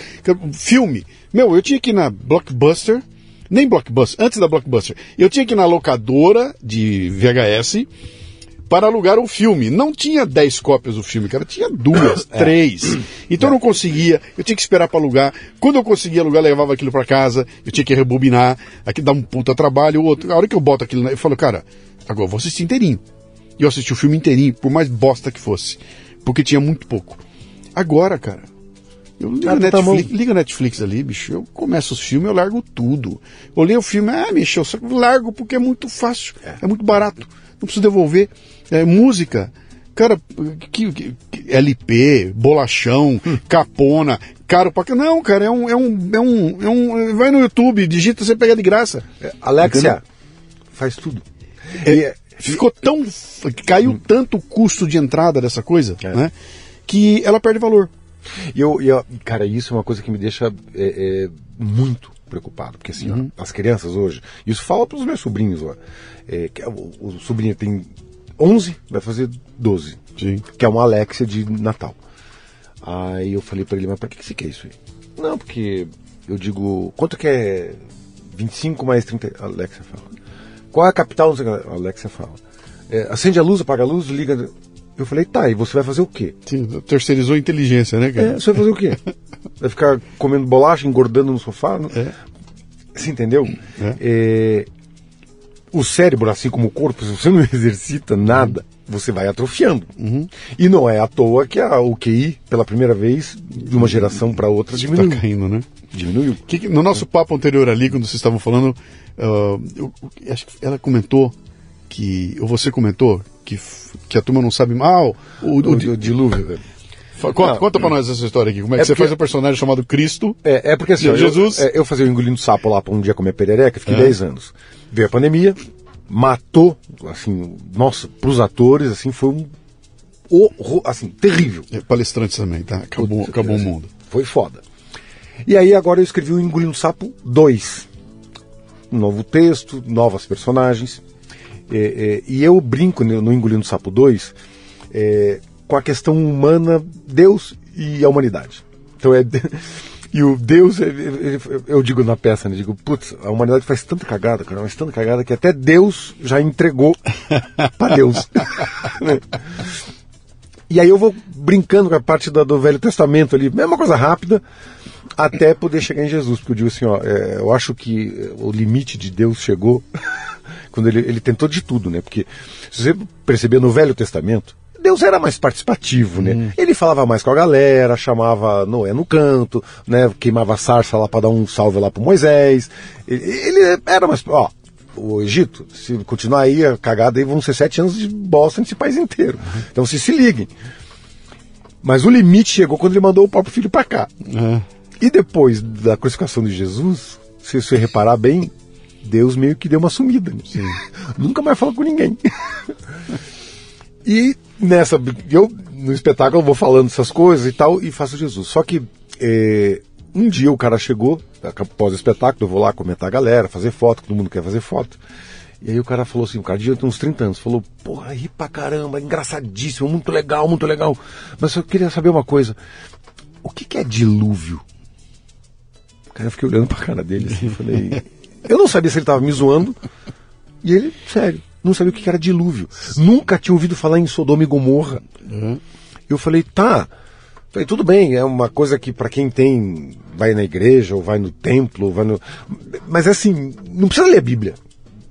Filme, meu, eu tinha que ir na Blockbuster, nem Blockbuster, antes da Blockbuster, eu tinha que ir na locadora de VHS para alugar o filme. Não tinha 10 cópias do filme, cara, tinha duas, é. três. Então eu não conseguia, eu tinha que esperar para alugar. Quando eu conseguia alugar, levava aquilo para casa, eu tinha que rebobinar, aqui dá um puta trabalho. O outro, a hora que eu boto aquilo, eu falo, cara, agora eu vou assistir inteirinho. E eu assisti o filme inteirinho, por mais bosta que fosse, porque tinha muito pouco. Agora, cara, eu ligo, Netflix, tá liga Netflix ali, bicho. Eu começo os filmes, eu largo tudo. Olhei o filme, ah, mexeu, só largo porque é muito fácil, é, é muito barato. Não preciso devolver. É, música. Cara, que, que, LP, bolachão, hum. capona, caro pra Não, cara, é um, é um, é um, é um. Vai no YouTube, digita, você pega de graça. É, Alexia, Entendeu? faz tudo. É, é ficou tão. Caiu hum. tanto o custo de entrada dessa coisa, é. né? Que ela perde valor. E eu, eu, cara, isso é uma coisa que me deixa é, muito preocupado, porque assim, uhum. ó, as crianças hoje, isso fala para os meus sobrinhos, ó, é, que o, o sobrinho tem 11, vai fazer 12. Sim. Que é uma Alexia de Natal. Aí eu falei para ele, mas pra que, que você quer isso aí? Não, porque eu digo, quanto que é 25 mais 30? A Alexia fala. Qual é a capital? A Alexia fala. É, acende a luz, apaga a luz, liga. Eu falei, tá, e você vai fazer o quê? Sim, terceirizou a inteligência, né, cara? É, você vai fazer o quê? vai ficar comendo bolacha, engordando no sofá? Não? É. Você entendeu? É. É, o cérebro, assim como o corpo, se você não exercita nada, você vai atrofiando. Uhum. E não é à toa que a, o QI, pela primeira vez, de uma geração para outra, diminuiu. Está caindo, né? Diminuiu. Que, no nosso papo anterior ali, quando vocês estavam falando, uh, eu, acho que ela comentou que, ou você comentou, que, que a turma não sabe mal. O, o, o, o dilúvio. Conta, conta pra nós essa história aqui. Como é, é que você faz um personagem chamado Cristo? É, é porque assim, Jesus. Eu, é, eu fazia o engolindo sapo lá pra um dia comer perereca, fiquei é. 10 anos. Veio a pandemia, matou, assim, nossa, pros atores, assim, foi um horror, assim, terrível. É, palestrantes também, tá? Acabou, acabou assim, o mundo. Foi foda. E aí agora eu escrevi o Engolindo Sapo 2. Um novo texto, novas personagens. É, é, e eu brinco no Engolindo Sapo 2 é, com a questão humana, Deus e a humanidade. Então é E o Deus, eu digo na peça, né? Digo, putz, a humanidade faz tanta cagada, cara, mas tanta cagada que até Deus já entregou para Deus. e aí eu vou brincando com a parte do, Velho Testamento ali, mesma coisa rápida, até poder chegar em Jesus. Porque eu digo assim, ó, é, eu acho que o limite de Deus chegou quando ele, ele tentou de tudo, né? Porque se você perceber no Velho Testamento, Deus era mais participativo, né? Hum. Ele falava mais com a galera, chamava Noé no canto, né? Queimava sarça lá para dar um salve lá pro Moisés. Ele, ele era mais, ó, o Egito, se continuar aí a cagada aí vão ser sete anos de bosta nesse país inteiro. Uhum. Então se se liguem. Mas o limite chegou quando ele mandou o próprio filho para cá. Uhum. E depois da crucificação de Jesus, se você reparar bem, Deus meio que deu uma sumida. Nunca mais falou com ninguém. e nessa, eu no espetáculo vou falando essas coisas e tal e faço Jesus. Só que é, um dia o cara chegou, após o espetáculo, eu vou lá comentar a galera, fazer foto, todo mundo quer fazer foto. E aí o cara falou assim, o cara de uns 30 anos, falou, porra, ri pra caramba, engraçadíssimo, muito legal, muito legal. Mas eu queria saber uma coisa, o que, que é dilúvio? Cara, eu fiquei olhando pra cara dele assim, falei. Eu não sabia se ele tava me zoando. E ele, sério, não sabia o que era dilúvio. Nunca tinha ouvido falar em Sodoma e Gomorra. Uhum. Eu falei, tá. Falei, tudo bem, é uma coisa que para quem tem, vai na igreja, ou vai no templo, ou vai no. Mas assim, não precisa ler a Bíblia.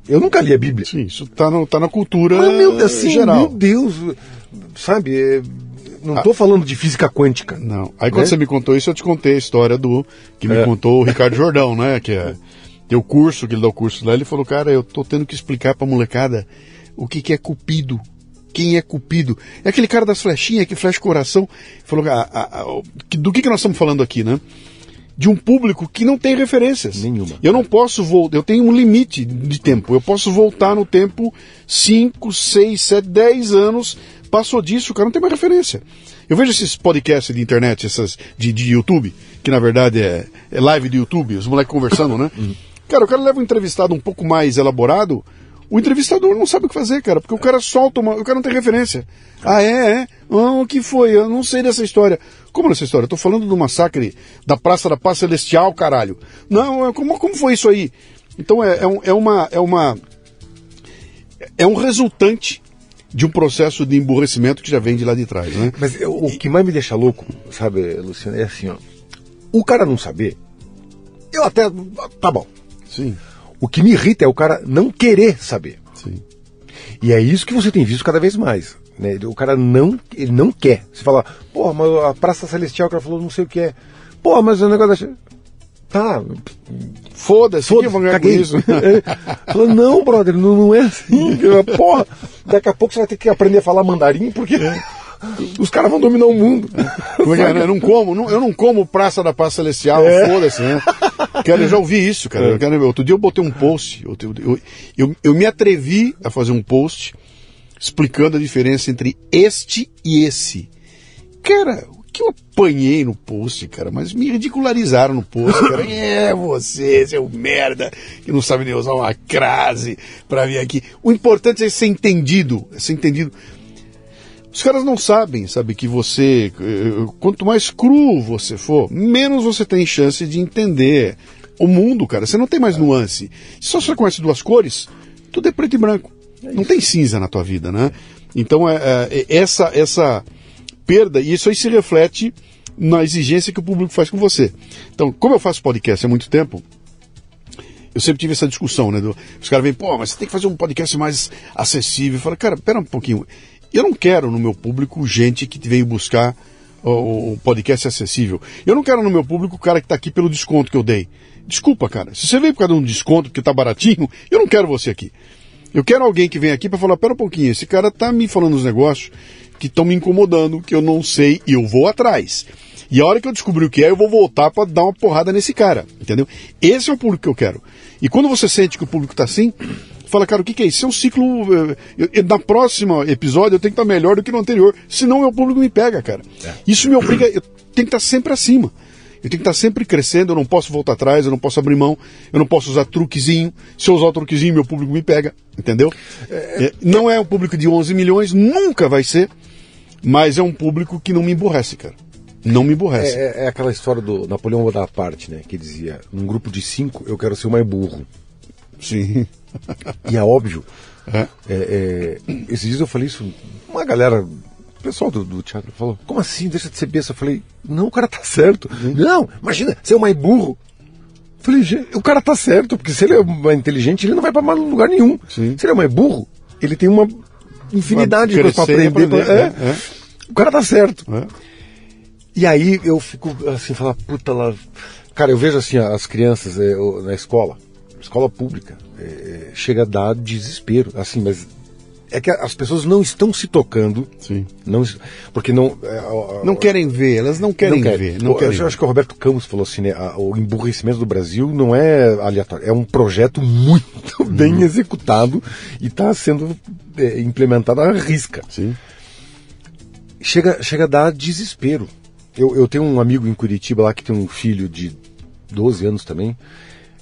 Eu nunca li a Bíblia. Sim, isso tá, no, tá na cultura Mas, meu, assim, geral. Meu Deus, sabe, é, não estou ah, falando de física quântica. Não. Aí quando né? você me contou isso, eu te contei a história do que me é. contou o Ricardo Jordão, né? Que é tem o curso, que ele dá o curso lá, ele falou, cara, eu tô tendo que explicar pra molecada o que, que é cupido. Quem é cupido? É aquele cara das flechinhas que flecha o coração. Falou, a, a, a, do que, que nós estamos falando aqui, né? de um público que não tem referências. Nenhuma. Eu não posso voltar, eu tenho um limite de tempo. Eu posso voltar no tempo 5, 6, 7, 10 anos. Passou disso, o cara não tem mais referência. Eu vejo esses podcasts de internet, essas de, de YouTube, que na verdade é, é live de YouTube, os moleques conversando, né? Cara, o cara leva um entrevistado um pouco mais elaborado, o entrevistador não sabe o que fazer, cara, porque o cara solta uma. O cara não tem referência. Ah, é? É? Ah, o que foi? Eu não sei dessa história. Como nessa história? Eu tô falando do massacre da Praça da Paz Celestial, caralho. Não, é, como, como foi isso aí? Então é, é, um, é uma. É uma. É um resultante de um processo de emburrecimento que já vem de lá de trás, né? Mas eu, o que mais me deixa louco, sabe, Luciano, é assim, ó. O cara não saber, eu até. Tá bom. Sim. O que me irrita é o cara não querer saber. Sim. E é isso que você tem visto cada vez mais. Né? O cara não, ele não quer. Você fala, porra, mas a Praça Celestial, o cara falou não sei o que é. Porra, mas o negócio da. Tá, Foda-se, Foda que eu caguei. isso? É. Falou, não, brother, não, não é assim. Porra, daqui a pouco você vai ter que aprender a falar mandarim, porque os caras vão dominar o mundo. É é, né? Eu não como, não- eu não como Praça da Paz Celestial, É. foda-se, né? Cara, eu já ouvi isso, cara. Quero- outro dia eu botei um post, eu, eu, eu, eu me atrevi a fazer um post explicando a diferença entre este e esse. Cara, o que eu apanhei no post, cara, mas me ridicularizaram no post, cara. É, você, seu merda, que não sabe nem usar uma crase pra vir aqui. O importante é ser entendido, é ser entendido. Os caras não sabem, sabe, que você, eh, quanto mais cru você for, menos você tem chance de entender o mundo, cara. Você não tem mais nuance. Se só você conhece duas cores, tudo é preto e branco. Não tem cinza na tua vida, né? Então, é, é, essa, essa perda, e isso aí se reflete na exigência que o público faz com você. Então, como eu faço podcast há muito tempo, eu sempre tive essa discussão, né? do- os caras vêm, pô, mas você tem que fazer um podcast mais acessível. Eu falo, cara, pera um pouquinho. Eu não quero no meu público gente que veio buscar o, podcast acessível. Eu não quero no meu público o cara que está aqui pelo desconto que eu dei. Desculpa, cara. Se você veio por causa de um desconto porque tá baratinho, eu não quero você aqui. Eu quero alguém que venha aqui para falar, pera um pouquinho, esse cara tá me falando uns negócios que estão me incomodando, que eu não sei, e eu vou atrás. E a hora que eu descobrir o que é, eu vou voltar para dar uma porrada nesse cara, entendeu? Esse é o público que eu quero. E quando você sente que o público tá assim, fala, cara, o que, que é isso? É um ciclo. eh, eu- na próxima episódio eu tenho que estar melhor do que no anterior, senão meu público me pega, cara. Isso me obriga, eu tenho que estar sempre acima. Eu tenho que estar sempre crescendo, eu não posso voltar atrás, eu não posso abrir mão, eu não posso usar truquezinho. Se eu usar o truquezinho, meu público me pega, entendeu? É, não é um público de 11 milhões, nunca vai ser, mas é um público que não me emborrece, cara. Não me emborrece. É, é aquela história do Napoleão Bonaparte, né? Que dizia, num grupo de cinco eu quero ser o mais burro. Sim. E é óbvio. É. É, é, esses dias eu falei isso, uma galera, o pessoal do, do teatro falou, como assim, deixa de ser besta? Eu falei, não, o cara tá certo. Não, imagina, ser o mais burro. Eu falei, "Gente, o cara tá certo, porque se ele é mais inteligente, ele não vai pra mais lugar nenhum. Sim. Se ele é mais burro, ele tem uma infinidade de coisas pra aprender. aprender, pra- é. é, é. O cara tá certo. É. E aí eu fico assim, falar, puta lá. Cara, eu vejo assim as crianças é, na escola, escola pública, é, é, chega a dar desespero, assim, mas é que as pessoas não estão se tocando, Sim. não, porque não. é, Não querem ver, elas não querem ver. Não Pô, querem eu ver. acho que o Roberto Campos falou assim, né, a- o emburrecimento do Brasil não é aleatório, é um projeto muito bem executado e está sendo é, implementado à risca Sim. chega, chega a dar desespero. Eu, eu tenho um amigo em Curitiba lá que tem um filho de 12 anos também.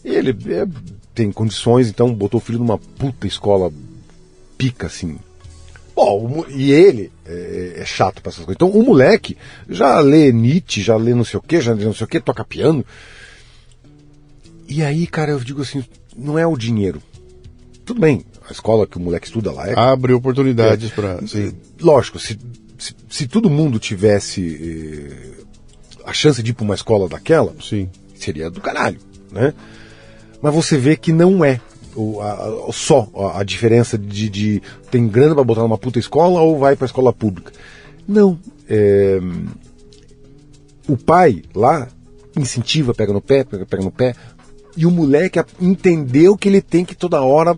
E ele é, tem condições, então botou o filho numa puta escola pica, assim. Bom, e ele é, é chato pra essas coisas. Então o moleque já lê Nietzsche, já lê não sei o que, já lê não sei o que, toca piano. E aí, cara, eu digo assim, não é o dinheiro. Tudo bem, a escola que o moleque estuda lá é Abre oportunidades para. Sim. lógico, se, se, se todo mundo tivesse eh, a chance de ir para uma escola daquela, Sim. seria do caralho, né? Mas você vê que não é o, a- a- só a, a diferença de, de tem grana para botar numa puta escola ou vai para escola pública. Não. é, o pai lá incentiva, pega no pé, pega, pega no pé, e o moleque entendeu que ele tem que toda hora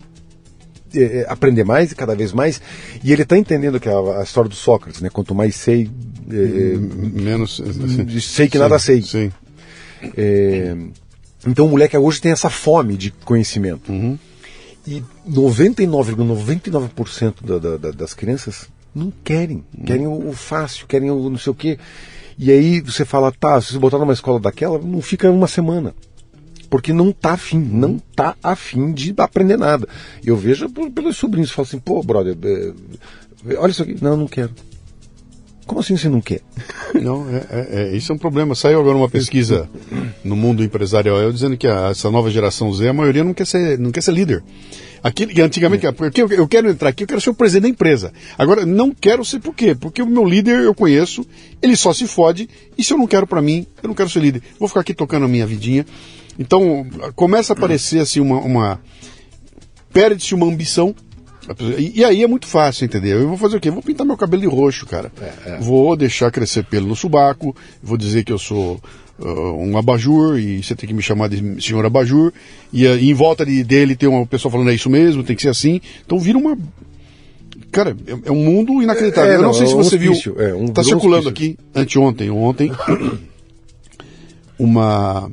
é, é, aprender mais e cada vez mais. E ele está entendendo que a, a história do Sócrates, né? Quanto mais sei, é, Menos. é, sei que nada sei. Sim. É, então o moleque hoje tem essa fome de conhecimento. E 99,99% da, da- da- das crianças Não querem. Querem o, o fácil, querem o não sei o quê. E aí você fala, tá, se você botar numa escola daquela, não fica uma semana. Porque não tá afim, não tá afim de aprender nada. Eu vejo pelos sobrinhos, falam assim, pô, brother, é, olha isso aqui. Não, não quero. Como assim você não quer? Não, é, é, é, isso é um problema. Saiu agora uma pesquisa no mundo empresarial dizendo que a, essa nova geração Z, a maioria não quer ser, não quer ser líder. Aquilo que antigamente, porque eu, eu quero entrar aqui, eu quero ser o presidente da empresa. Agora, não quero ser por quê? Porque o meu líder eu conheço, ele só se fode, e se eu não quero para mim, eu não quero ser líder. Vou ficar aqui tocando a minha vidinha. Então, começa a aparecer assim uma. uma Perde-se uma ambição. E, e, aí é muito fácil, entendeu? Eu vou fazer o quê? vou pintar meu cabelo de roxo, cara. É, é. Vou deixar crescer pelo no subaco, vou dizer que eu sou uh, um abajur e você tem que me chamar de senhor abajur. E, uh, e em volta de, dele tem uma pessoa falando é isso mesmo, tem que ser assim. Então vira uma. Cara, é, é um mundo inacreditável. É, Eu não, sei se é você viu. É, um tá circulando aqui, anteontem, ontem, uma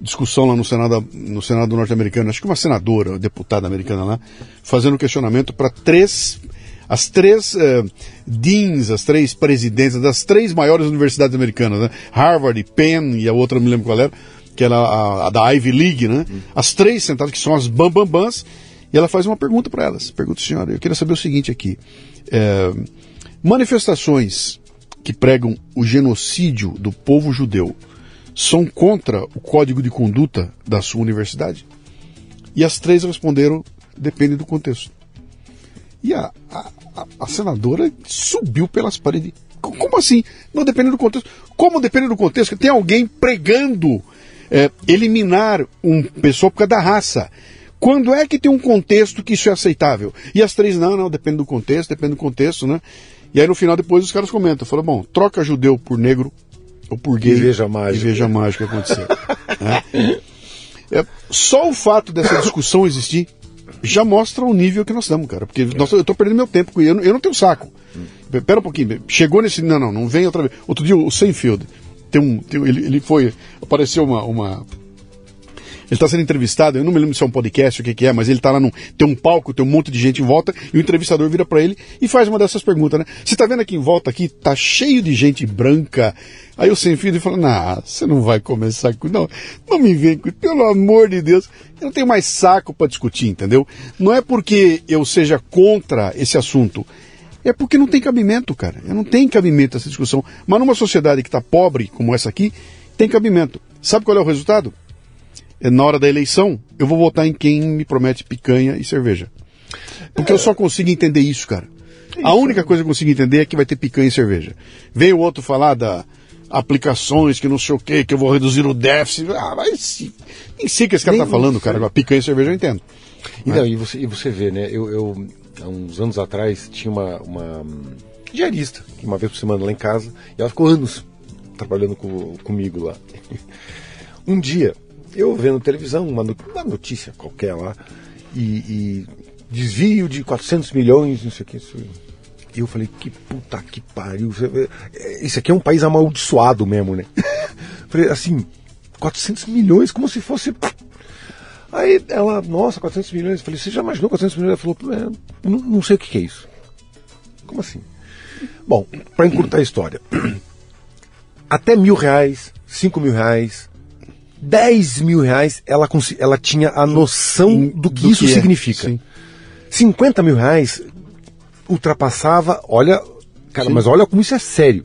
discussão lá no Senado, no Senado norte-americano, acho que uma senadora, deputada americana lá, fazendo questionamento para três as três uh, deans, as três presidentes das três maiores universidades americanas, né? Harvard, Penn e a outra não me lembro qual era, que era a, a da Ivy League, né? As três sentadas, que são as bambambãs, e ela faz uma pergunta para elas. Pergunta, senhora, eu queria saber o seguinte aqui. É, manifestações que pregam o genocídio do povo judeu são contra o código de conduta da sua universidade? E as três responderam: depende do contexto. E a, a, a, senadora subiu pelas paredes. Como assim? Não depende do contexto. Como depende do contexto? Tem alguém pregando é, eliminar um pessoa por causa da raça. Quando é que tem um contexto que isso é aceitável? E as três, não, não, depende do contexto, depende do contexto, né? E aí no final depois os caras comentam, falam, bom, troca judeu por negro por gay. E veja mágica. E veja mágica acontecer. né? é, só o fato dessa discussão existir já mostra o nível que nós estamos, cara. Porque nós, eu estou perdendo meu tempo com. Eu, não, eu não tenho saco. Hum. Pera um pouquinho. Chegou nesse. Não, não, não vem outra vez. Outro dia o Seinfeld. Tem um, tem, ele, ele foi. Apareceu uma, uma está sendo entrevistado, eu não me lembro se é um podcast, o que, que é, mas ele está lá num. Tem um palco, tem um monte de gente em volta, e o entrevistador vira para ele e faz uma dessas perguntas, né? Você está vendo aqui em volta aqui, tá cheio de gente branca. Aí o sem filho fala, nah, você não vai começar com. Não, não me vem com. Pelo amor de Deus, eu não tenho mais saco para discutir, entendeu? Não é porque eu seja contra esse assunto. É porque não tem cabimento, cara. Não tem cabimento essa discussão. Mas numa sociedade que está pobre, como essa aqui, tem cabimento. Sabe qual é o resultado? Na hora da eleição, eu vou votar em quem me promete picanha e cerveja. Porque é. eu só consigo entender isso, cara. É isso, a única coisa que eu consigo entender é que vai ter picanha e cerveja. Vem o outro falar da aplicações que não sei o que, que eu vou reduzir o déficit. Ah, mas nem sei o que esse cara tá Nem tá falando, cara. Agora, picanha e cerveja eu entendo. Então, e você, e você vê, né? Eu, eu, há uns anos atrás, tinha uma, uma diarista, uma vez por semana lá em casa, e ela ficou anos trabalhando com, comigo lá. Um dia, eu vendo televisão, uma, notícia qualquer lá, e, e, desvio de 400 milhões, não sei o que. Isso, eu falei, que puta que pariu. Isso aqui é um país amaldiçoado mesmo, né? falei, assim, 400 milhões, como se fosse. Aí ela, nossa, 400 milhões. Eu falei, você já imaginou 400 milhões? Ela falou, é, não, não sei o que, que é isso. Como assim? Bom, para encurtar a história. Até mil reais, cinco mil reais, 10 mil reais, ela, ela tinha a noção do que do isso que é. significa. Sim. 50 mil reais ultrapassava, olha, cara, Sim. mas olha como isso é sério.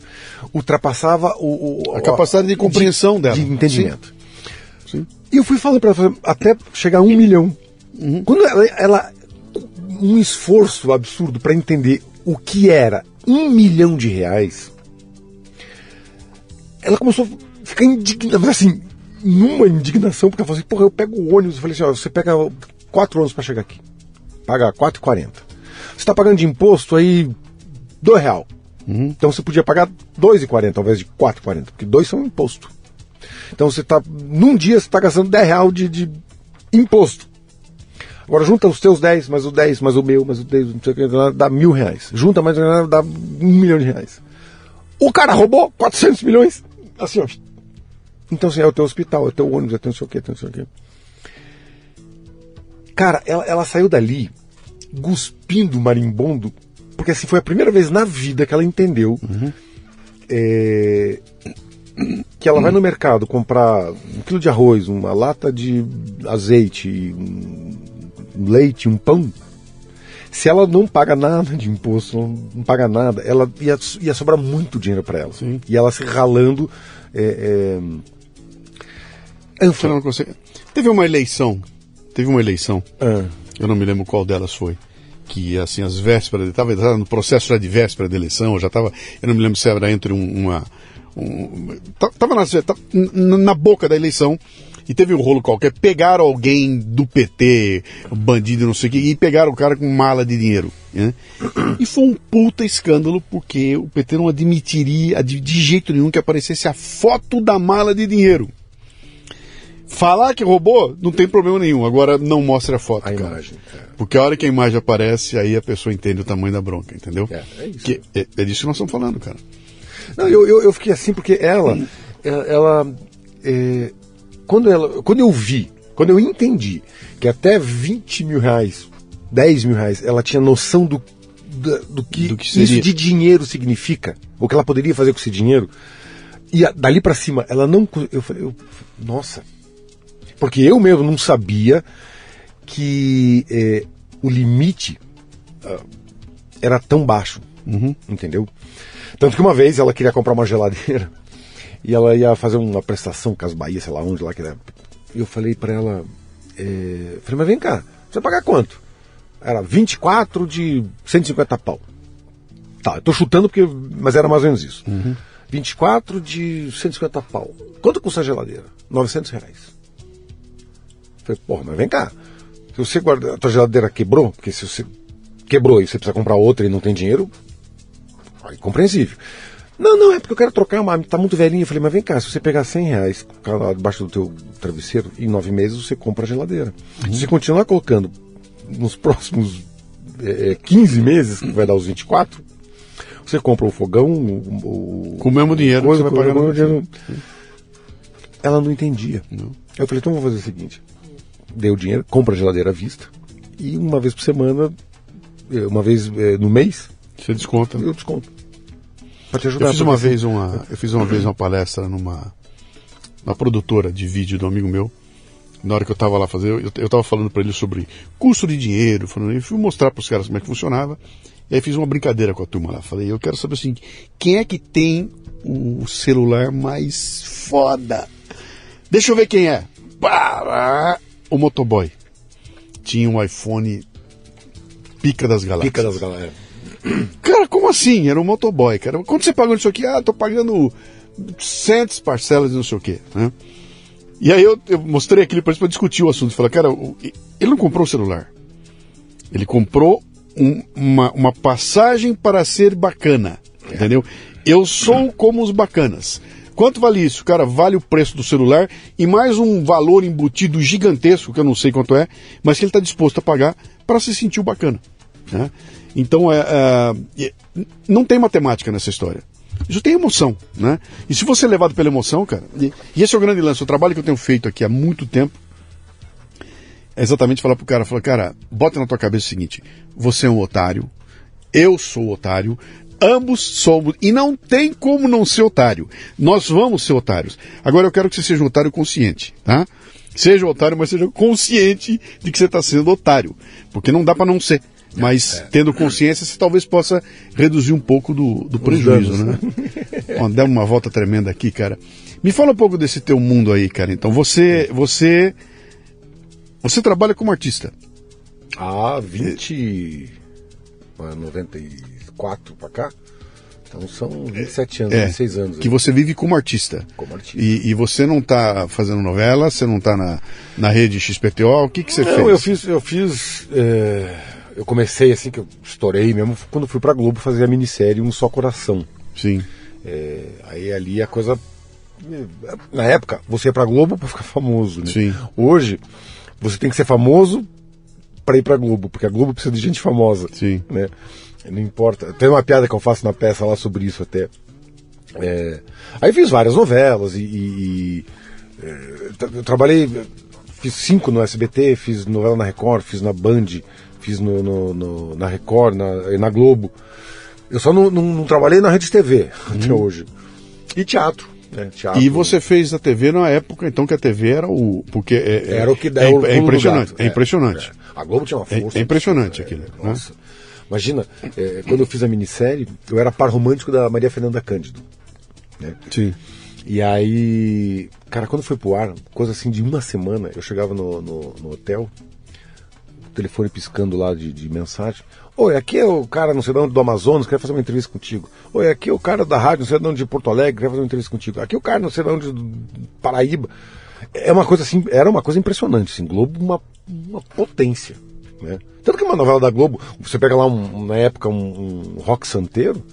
Ultrapassava o, o a capacidade de compreensão de, dela. De entendimento. Sim. E eu fui falando para ela até chegar a um milhão. Uhum. Quando ela, ela, um esforço absurdo para entender o que era um milhão de reais, ela começou a ficar indignada, assim, numa indignação, porque ela falou assim, porra, eu pego o ônibus. Eu falei assim, ó, você pega quatro ônibus para chegar aqui. Paga 4,40. Você está pagando de imposto aí dois real. Uhum. Então você podia pagar 2,40 ao invés de 4,40, porque dois são imposto. Então você está, num dia você está gastando 10 real de, de imposto. Agora junta os teus 10, mais o 10, mais o meu, mais o 10, não sei o que, dá mil reais. Junta mais, dá um milhão de reais. O cara roubou 400 milhões. Assim, ó, então, assim, é o teu hospital, é o teu ônibus, é o não sei o quê, é não sei o quê. Cara, ela, ela saiu dali cuspindo marimbondo porque assim foi a primeira vez na vida que ela entendeu é, que ela vai no mercado comprar um quilo de arroz, uma lata de azeite, um leite, um pão. Se ela não paga nada de imposto, não, não paga nada, ela ia, ia sobrar muito dinheiro para ela. Sim. E ela se ralando. é, é, Você não consegue- Teve uma eleição, teve uma eleição, ah, eu não me lembro qual delas foi, que assim, as vésperas, estava no processo já de véspera da eleição, já estava, eu não me lembro se era entre um- uma... Um, tava, na, tava na- boca da eleição e teve um rolo qualquer, pegaram alguém do PT, bandido, não sei o que, e pegaram o cara com mala de dinheiro. Né? E foi um puta escândalo, porque o PT não admitiria de jeito nenhum que aparecesse a foto da mala de dinheiro. Falar que roubou, não tem problema nenhum. Agora não mostra a foto. a cara. imagem. é. Porque a hora que a imagem aparece, aí a pessoa entende o tamanho da bronca, entendeu? É, é isso. Que, é, é disso que nós estamos falando, cara. Não, eu, eu, eu fiquei assim porque ela, ela, ela, é, quando ela, quando eu vi, quando eu entendi que até 20 mil reais, 10 mil reais, ela tinha noção do, da- do, que, Do que isso de dinheiro significa, o que ela poderia fazer com esse dinheiro, e a- dali pra cima, ela não, eu falei, eu- nossa, porque eu mesmo não sabia que é, o limite ah, era tão baixo, entendeu? Tanto que uma vez ela queria comprar uma geladeira e ela ia fazer uma prestação com as Bahia, sei lá onde lá que era. E eu falei pra ela, é, falei, mas vem cá, você vai pagar quanto? Era 24 de 150 pau. Tá, eu tô chutando porque. Mas era mais ou menos isso. 24 de 150 pau. Quanto custa a geladeira? 900 reais. Falei, porra, mas vem cá. Se você guarda, a tua geladeira quebrou, porque se você quebrou e você precisa comprar outra e não tem dinheiro, aí compreensível. Não, não, é porque eu quero trocar uma, tá muito velhinha. Eu falei, mas vem cá, se você pegar 100 reais colocar lá debaixo do teu travesseiro, em nove meses você compra a geladeira. Se você continuar colocando nos próximos é, 15 meses, que vai dar os 24, você compra o fogão, o, o- Com o mesmo dinheiro coisa, você vai o pagar mesmo dinheiro. Ela não entendia. Não. Eu falei, então vamos fazer o seguinte: dei o dinheiro, compra a geladeira à vista, e uma vez por semana, eh, uma vez eh, no mês, Você desconta. eu desconto. Pra te ajudar. Eu fiz uma vez uma, eu fiz uma vez uma palestra numa uma produtora de vídeo do amigo meu. Na hora que eu estava lá fazendo, eu, eu tava falando para ele sobre custo de dinheiro, falando, eu fui mostrar para os caras como é que funcionava. E aí fiz uma brincadeira com a turma lá. Falei, eu quero saber assim, quem é que tem o celular mais foda? Deixa eu ver quem é. Pá, O motoboy. Tinha um iPhone pica das galáxias. Pica das galera. Cara, como assim? Era um motoboy, cara. Quanto você pagou nisso aqui? Ah, tô pagando centos parcelas de não sei o quê, né? E aí eu, eu mostrei aquele para pra discutir o assunto. Falei, cara, ele não comprou o celular. Ele comprou um- uma, uma passagem para ser bacana, entendeu? Eu sou como os bacanas. Quanto vale isso? Cara, vale o preço do celular e mais um valor embutido gigantesco, que eu não sei quanto é, mas que ele está disposto a pagar para se sentir bacana. né? Então, é, é, não tem matemática nessa história. Isso tem emoção, né? E se você é levado pela emoção, cara, e, e esse é o grande lance, o trabalho que eu tenho feito aqui há muito tempo, é exatamente falar pro cara, falar, cara, bota na tua cabeça o seguinte, você é um otário, eu sou otário, ambos somos, e não tem como não ser otário. Nós vamos ser otários. Agora eu quero que você seja um otário consciente, tá? Seja otário, mas seja consciente de que você está sendo otário. Porque não dá para não ser. Mas tendo consciência, você talvez possa reduzir um pouco do, do prejuízo, danos, né? Ó, deu uma volta tremenda aqui, cara. Me fala um pouco desse teu mundo aí, cara. Então, você, você, você trabalha como artista. Ah, 20. ah, 94 pra cá? Então são 27 anos, É, 26 anos. que você vive como artista. Como artista. E, e você não está fazendo novela, você não está na, na rede XPTO, o que, que você Não, fez? eu fiz. Eu fiz. é, eu comecei assim, que eu estourei mesmo, quando fui pra Globo fazer a minissérie Um Só Coração. Sim, É, aí ali a coisa. Na época, você ia pra Globo pra ficar famoso, né? Sim. Hoje, você tem que ser famoso pra ir pra Globo, porque a Globo precisa de gente famosa. Sim. Né? Não importa. Tem uma piada que eu faço na peça lá sobre isso até. É, aí fiz várias novelas e. e- e, é, trabalhei. Fiz cinco no SBT, fiz novela na Record, fiz na Band, fiz no, no, no na Record, na, na Globo. Eu só não, não, não, trabalhei na Rede TV hum. até hoje. E teatro. Né? teatro. E você fez a TV na época, então, que a TV era o. Porque é, é era o que é, é, impressionante. É, impressionante. A Globo tinha uma força. É, impressionante aquilo. Né? Nossa. Imagina, quando eu fiz a minissérie, eu era par romântico da Maria Fernanda Cândido. Né? Sim. E aí, cara, quando foi pro ar, coisa assim de uma semana, eu chegava no, no, no hotel, o telefone piscando lá de, de, mensagem. Oi, aqui é o cara não sei de onde do Amazonas, quer fazer uma entrevista contigo. Oi, aqui é o cara da rádio não sei de onde de Porto Alegre, quer fazer uma entrevista contigo. Aqui é o cara não sei de onde do Paraíba. É uma coisa assim, era uma coisa impressionante, assim, Globo uma, uma potência, né? Tanto que uma novela da Globo, você pega lá um, na época um, um rock santeiro,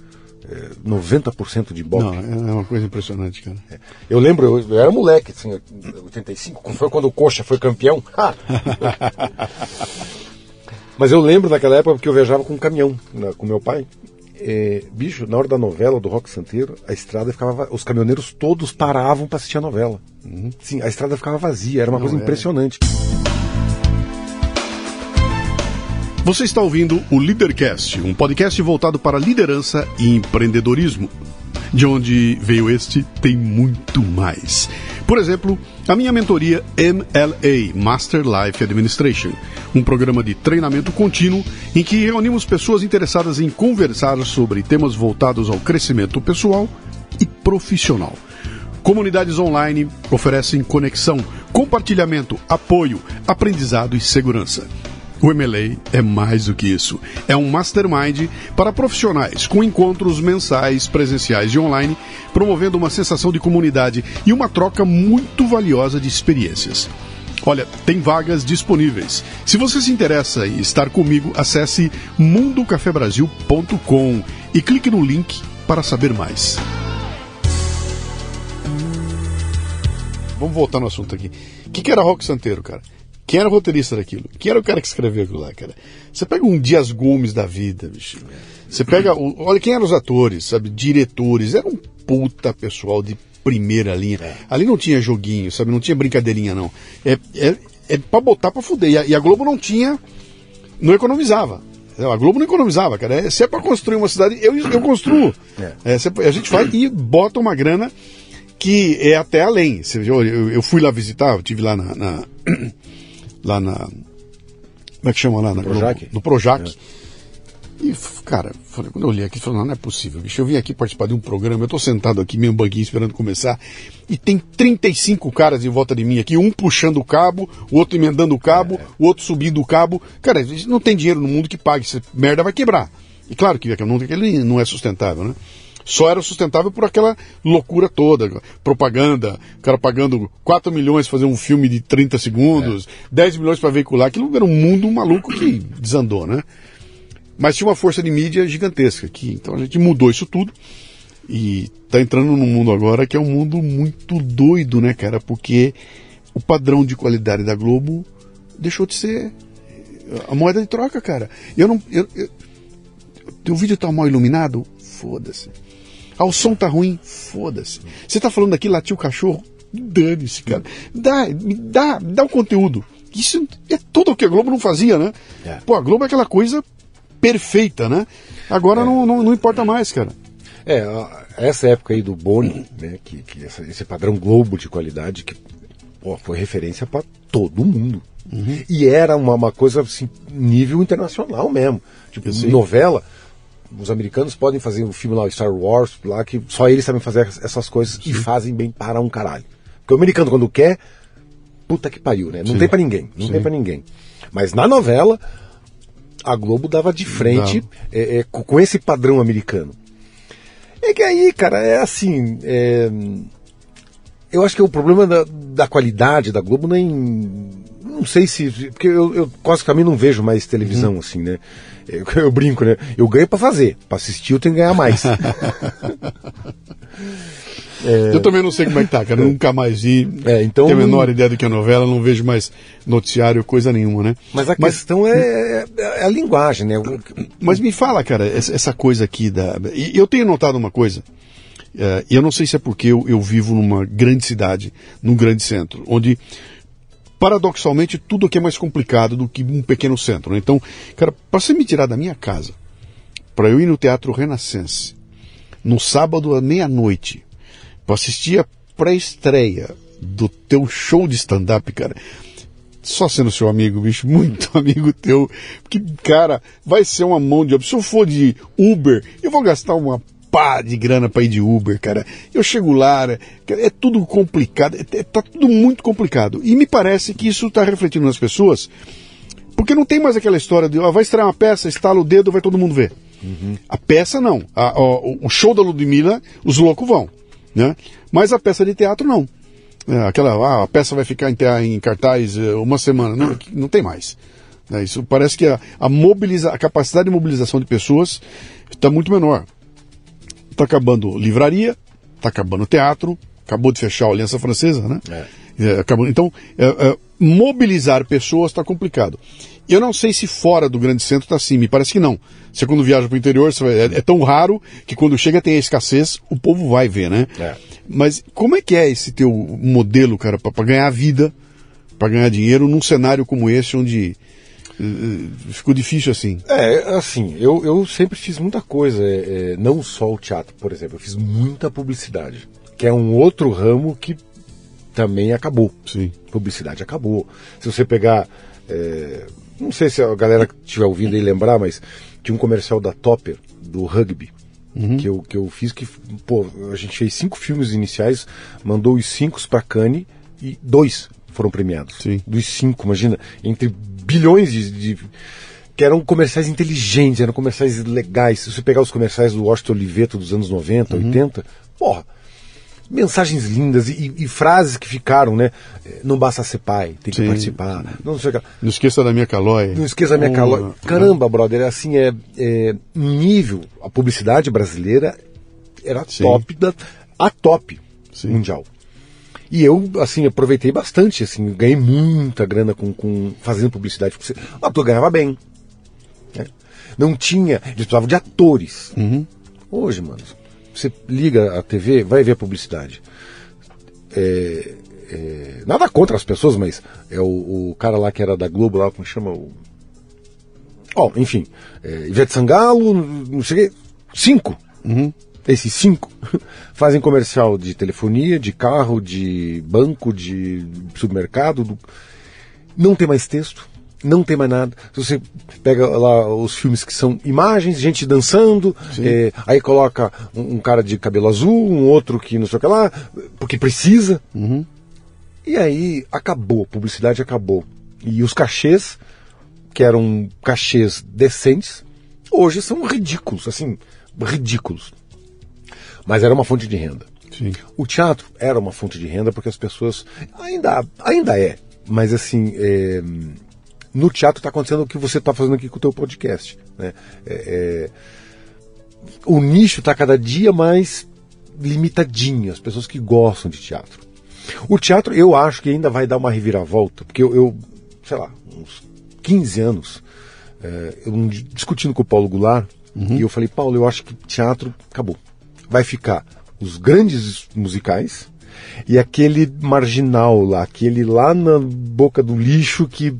90% de Bob. Não, é uma coisa impressionante, cara. É. Eu lembro, eu, eu, era moleque, assim, 85, foi quando o Coxa foi campeão. Mas eu lembro daquela época porque eu viajava com um caminhão na, com meu pai. É, bicho, na hora da novela do Rock Santeiro, a estrada ficava. Os caminhoneiros todos paravam para assistir a novela. Uhum. Sim, a estrada ficava vazia, era uma Não, coisa é. impressionante. Você está ouvindo o Leadercast, um podcast voltado para liderança e empreendedorismo. De onde veio este, tem muito mais. Por exemplo, a minha mentoria MLA, Master Life Administration, um programa de treinamento contínuo em que reunimos pessoas interessadas em conversar sobre temas voltados ao crescimento pessoal e profissional. Comunidades online oferecem conexão, compartilhamento, apoio, aprendizado e segurança. O MLA é mais do que isso. É um mastermind para profissionais, com encontros mensais, presenciais e online, promovendo uma sensação de comunidade e uma troca muito valiosa de experiências. Olha, tem vagas disponíveis. Se você se interessa em estar comigo, acesse mundocafebrasil.com e clique no link para saber mais. Vamos voltar no assunto aqui. O que, que era Rock Santeiro, cara? Quem era o roteirista daquilo? Quem era o cara que escreveu aquilo lá, cara? Você pega um Dias Gomes da vida, bicho. Você pega. O, olha quem eram os atores, sabe? Diretores. Era um puta pessoal de primeira linha. É. Ali não tinha joguinho, sabe? Não tinha brincadeirinha, não. É, é, é pra botar pra fuder. E a, e a Globo não tinha. Não economizava. A Globo não economizava, cara. É, se é pra construir uma cidade, eu, eu construo. É. É, a gente vai e bota uma grana que é até além. Eu, eu fui lá visitar, eu tive lá na, na lá na. Como é que chama lá? No Projac? No, no Projac. É. E, cara, falei, quando eu olhei aqui, falei, não, não é possível, bicho. Eu vim aqui participar de um programa, eu tô sentado aqui, meio banquinho, esperando começar, e tem 35 caras em volta de mim aqui, um puxando o cabo, o outro emendando o cabo, é. o outro subindo o cabo. Cara, não tem dinheiro no mundo que pague, essa merda vai quebrar. E claro que ele não é sustentável, né? Só era sustentável por aquela loucura toda. Propaganda, o cara pagando 4 milhões para fazer um filme de 30 segundos, é. 10 milhões para veicular. Aquilo era um mundo maluco que desandou, né? Mas tinha uma força de mídia gigantesca aqui. Então a gente mudou isso tudo. E tá entrando num mundo agora que é um mundo muito doido, né, cara? Porque o padrão de qualidade da Globo deixou de ser a moeda de troca, cara. Eu não. Eu, eu, teu vídeo tá mal iluminado? Foda-se. Ah, o som tá ruim? Foda-se. Você tá falando aqui, latiu o cachorro? Dane-se, cara. Dá, me dá, dá o conteúdo. Isso é tudo o que a Globo não fazia, né? É. Pô, a Globo é aquela coisa perfeita, né? Agora é. não, não, não, importa mais, cara. É, essa época aí do Boni, né? Que, que essa, esse padrão Globo de qualidade que pô, foi referência para todo mundo. Uhum. E era uma, uma coisa assim, nível internacional mesmo. Tipo, novela os americanos podem fazer um filme lá, Star Wars, lá, que só eles sabem fazer essas coisas Sim. e fazem bem para um caralho. Porque o americano, quando quer, puta que pariu, né? Não Sim. tem para ninguém. Não Sim. tem para ninguém. Mas na novela, a Globo dava de frente é, é, com esse padrão americano. É que aí, cara, é assim. É... Eu acho que o problema da, da qualidade da Globo nem. Não sei se. Porque eu, eu quase que também não vejo mais televisão, uhum. assim, né? Eu, eu brinco, né? Eu ganho para fazer. Para assistir eu tenho que ganhar mais. É... Eu também não sei como é que tá, cara. Eu nunca mais vi. É, então... Tenho a menor ideia do que é novela, não vejo mais noticiário, coisa nenhuma, né? Mas a Mas... questão é, é, é, a linguagem, né? Mas me fala, cara, essa coisa aqui da. Eu tenho notado uma coisa. E eu não sei se é porque eu, eu vivo numa grande cidade, num grande centro, onde paradoxalmente, tudo aqui é mais complicado do que um pequeno centro. Né? Então, cara, para você me tirar da minha casa, para eu ir no Teatro Renascença, no sábado à meia-noite, para assistir a pré-estreia do teu show de stand-up, cara, só sendo seu amigo, bicho, muito amigo teu, porque, cara, vai ser uma mão de obra. Se eu for de Uber, eu vou gastar uma pá de grana para ir de Uber, cara. Eu chego lá, é, é tudo complicado, é, é, tá tudo muito complicado. E me parece que isso está refletindo nas pessoas, porque não tem mais aquela história de, ó, vai estrear uma peça, estala o dedo, vai todo mundo ver. Uhum. A peça não. A, ó, o show da Ludmilla, os loucos vão, né? Mas a peça de teatro não. É, aquela, ah, a peça vai ficar em, em cartaz é, uma semana. Não, não tem mais. É, isso parece que a, a, mobiliza, a capacidade de mobilização de pessoas está muito menor. Está acabando livraria, está acabando teatro, acabou de fechar a Aliança Francesa, né? É. É, acabou, então, é, é, mobilizar pessoas está complicado. Eu não sei se fora do grande centro está assim, me parece que não. Você quando viaja para o interior, é, tão raro que quando chega tem a escassez, o povo vai ver, né? É. Mas como é que é esse teu modelo, cara, para ganhar vida, para ganhar dinheiro num cenário como esse, onde ficou difícil assim? É, assim, eu, eu sempre fiz muita coisa, é, não só o teatro, por exemplo, eu fiz muita publicidade, que é um outro ramo que também acabou. Sim. Publicidade acabou. Se você pegar é, não sei se a galera que estiver ouvindo aí lembrar, mas tinha um comercial da Topper, do rugby, uhum. que, eu, que eu fiz que, pô, a gente fez cinco filmes iniciais, mandou os cinco para Cannes e dois foram premiados. Sim. Dos cinco, imagina, entre bilhões de, de que eram comerciais inteligentes, eram comerciais legais. Se você pegar os comerciais do Washington Oliveto dos anos 90, uhum. 80, porra, mensagens lindas e, e, frases que ficaram, né? É, não basta ser pai, tem que Sim. participar. Não, não esqueça da minha calói. Não esqueça da minha oh, calói. Caramba, brother, é assim, é, é nível, a publicidade brasileira era Sim. top, da, a top Sim. mundial. E eu, assim, aproveitei bastante, assim, ganhei muita grana com, com fazendo publicidade. Porque o ator ganhava bem. Né? Não tinha, eles precisavam de atores. Uhum. Hoje, mano, você liga a TV, vai ver publicidade. É, é, nada contra as pessoas, mas é o, o, cara lá que era da Globo, lá, como chama? O... Oh, enfim, é, Ivete Sangalo, não sei cinco. Uhum. Esses cinco fazem comercial de telefonia, de carro, de banco, de supermercado. Do... Não tem mais texto não tem mais nada. Se você pega lá os filmes que são imagens, gente dançando, é, aí coloca um, um, cara de cabelo azul, um outro que não sei o que lá, porque precisa. Uhum. E aí acabou, a publicidade acabou. E os cachês, que eram cachês decentes, hoje são ridículos, assim, ridículos. Mas era uma fonte de renda. Sim. O teatro era uma fonte de renda porque as pessoas ainda ainda é, mas assim é, no teatro está acontecendo o que você está fazendo aqui com o teu podcast. Né? É, é, o nicho está cada dia mais limitadinho, as pessoas que gostam de teatro. O teatro eu acho que ainda vai dar uma reviravolta, porque eu, eu sei lá, uns 15 anos, é, eu discutindo com o Paulo Goulart, uhum. e eu falei, Paulo, eu acho que teatro acabou. Vai ficar os grandes musicais e aquele marginal lá, aquele lá na boca do lixo que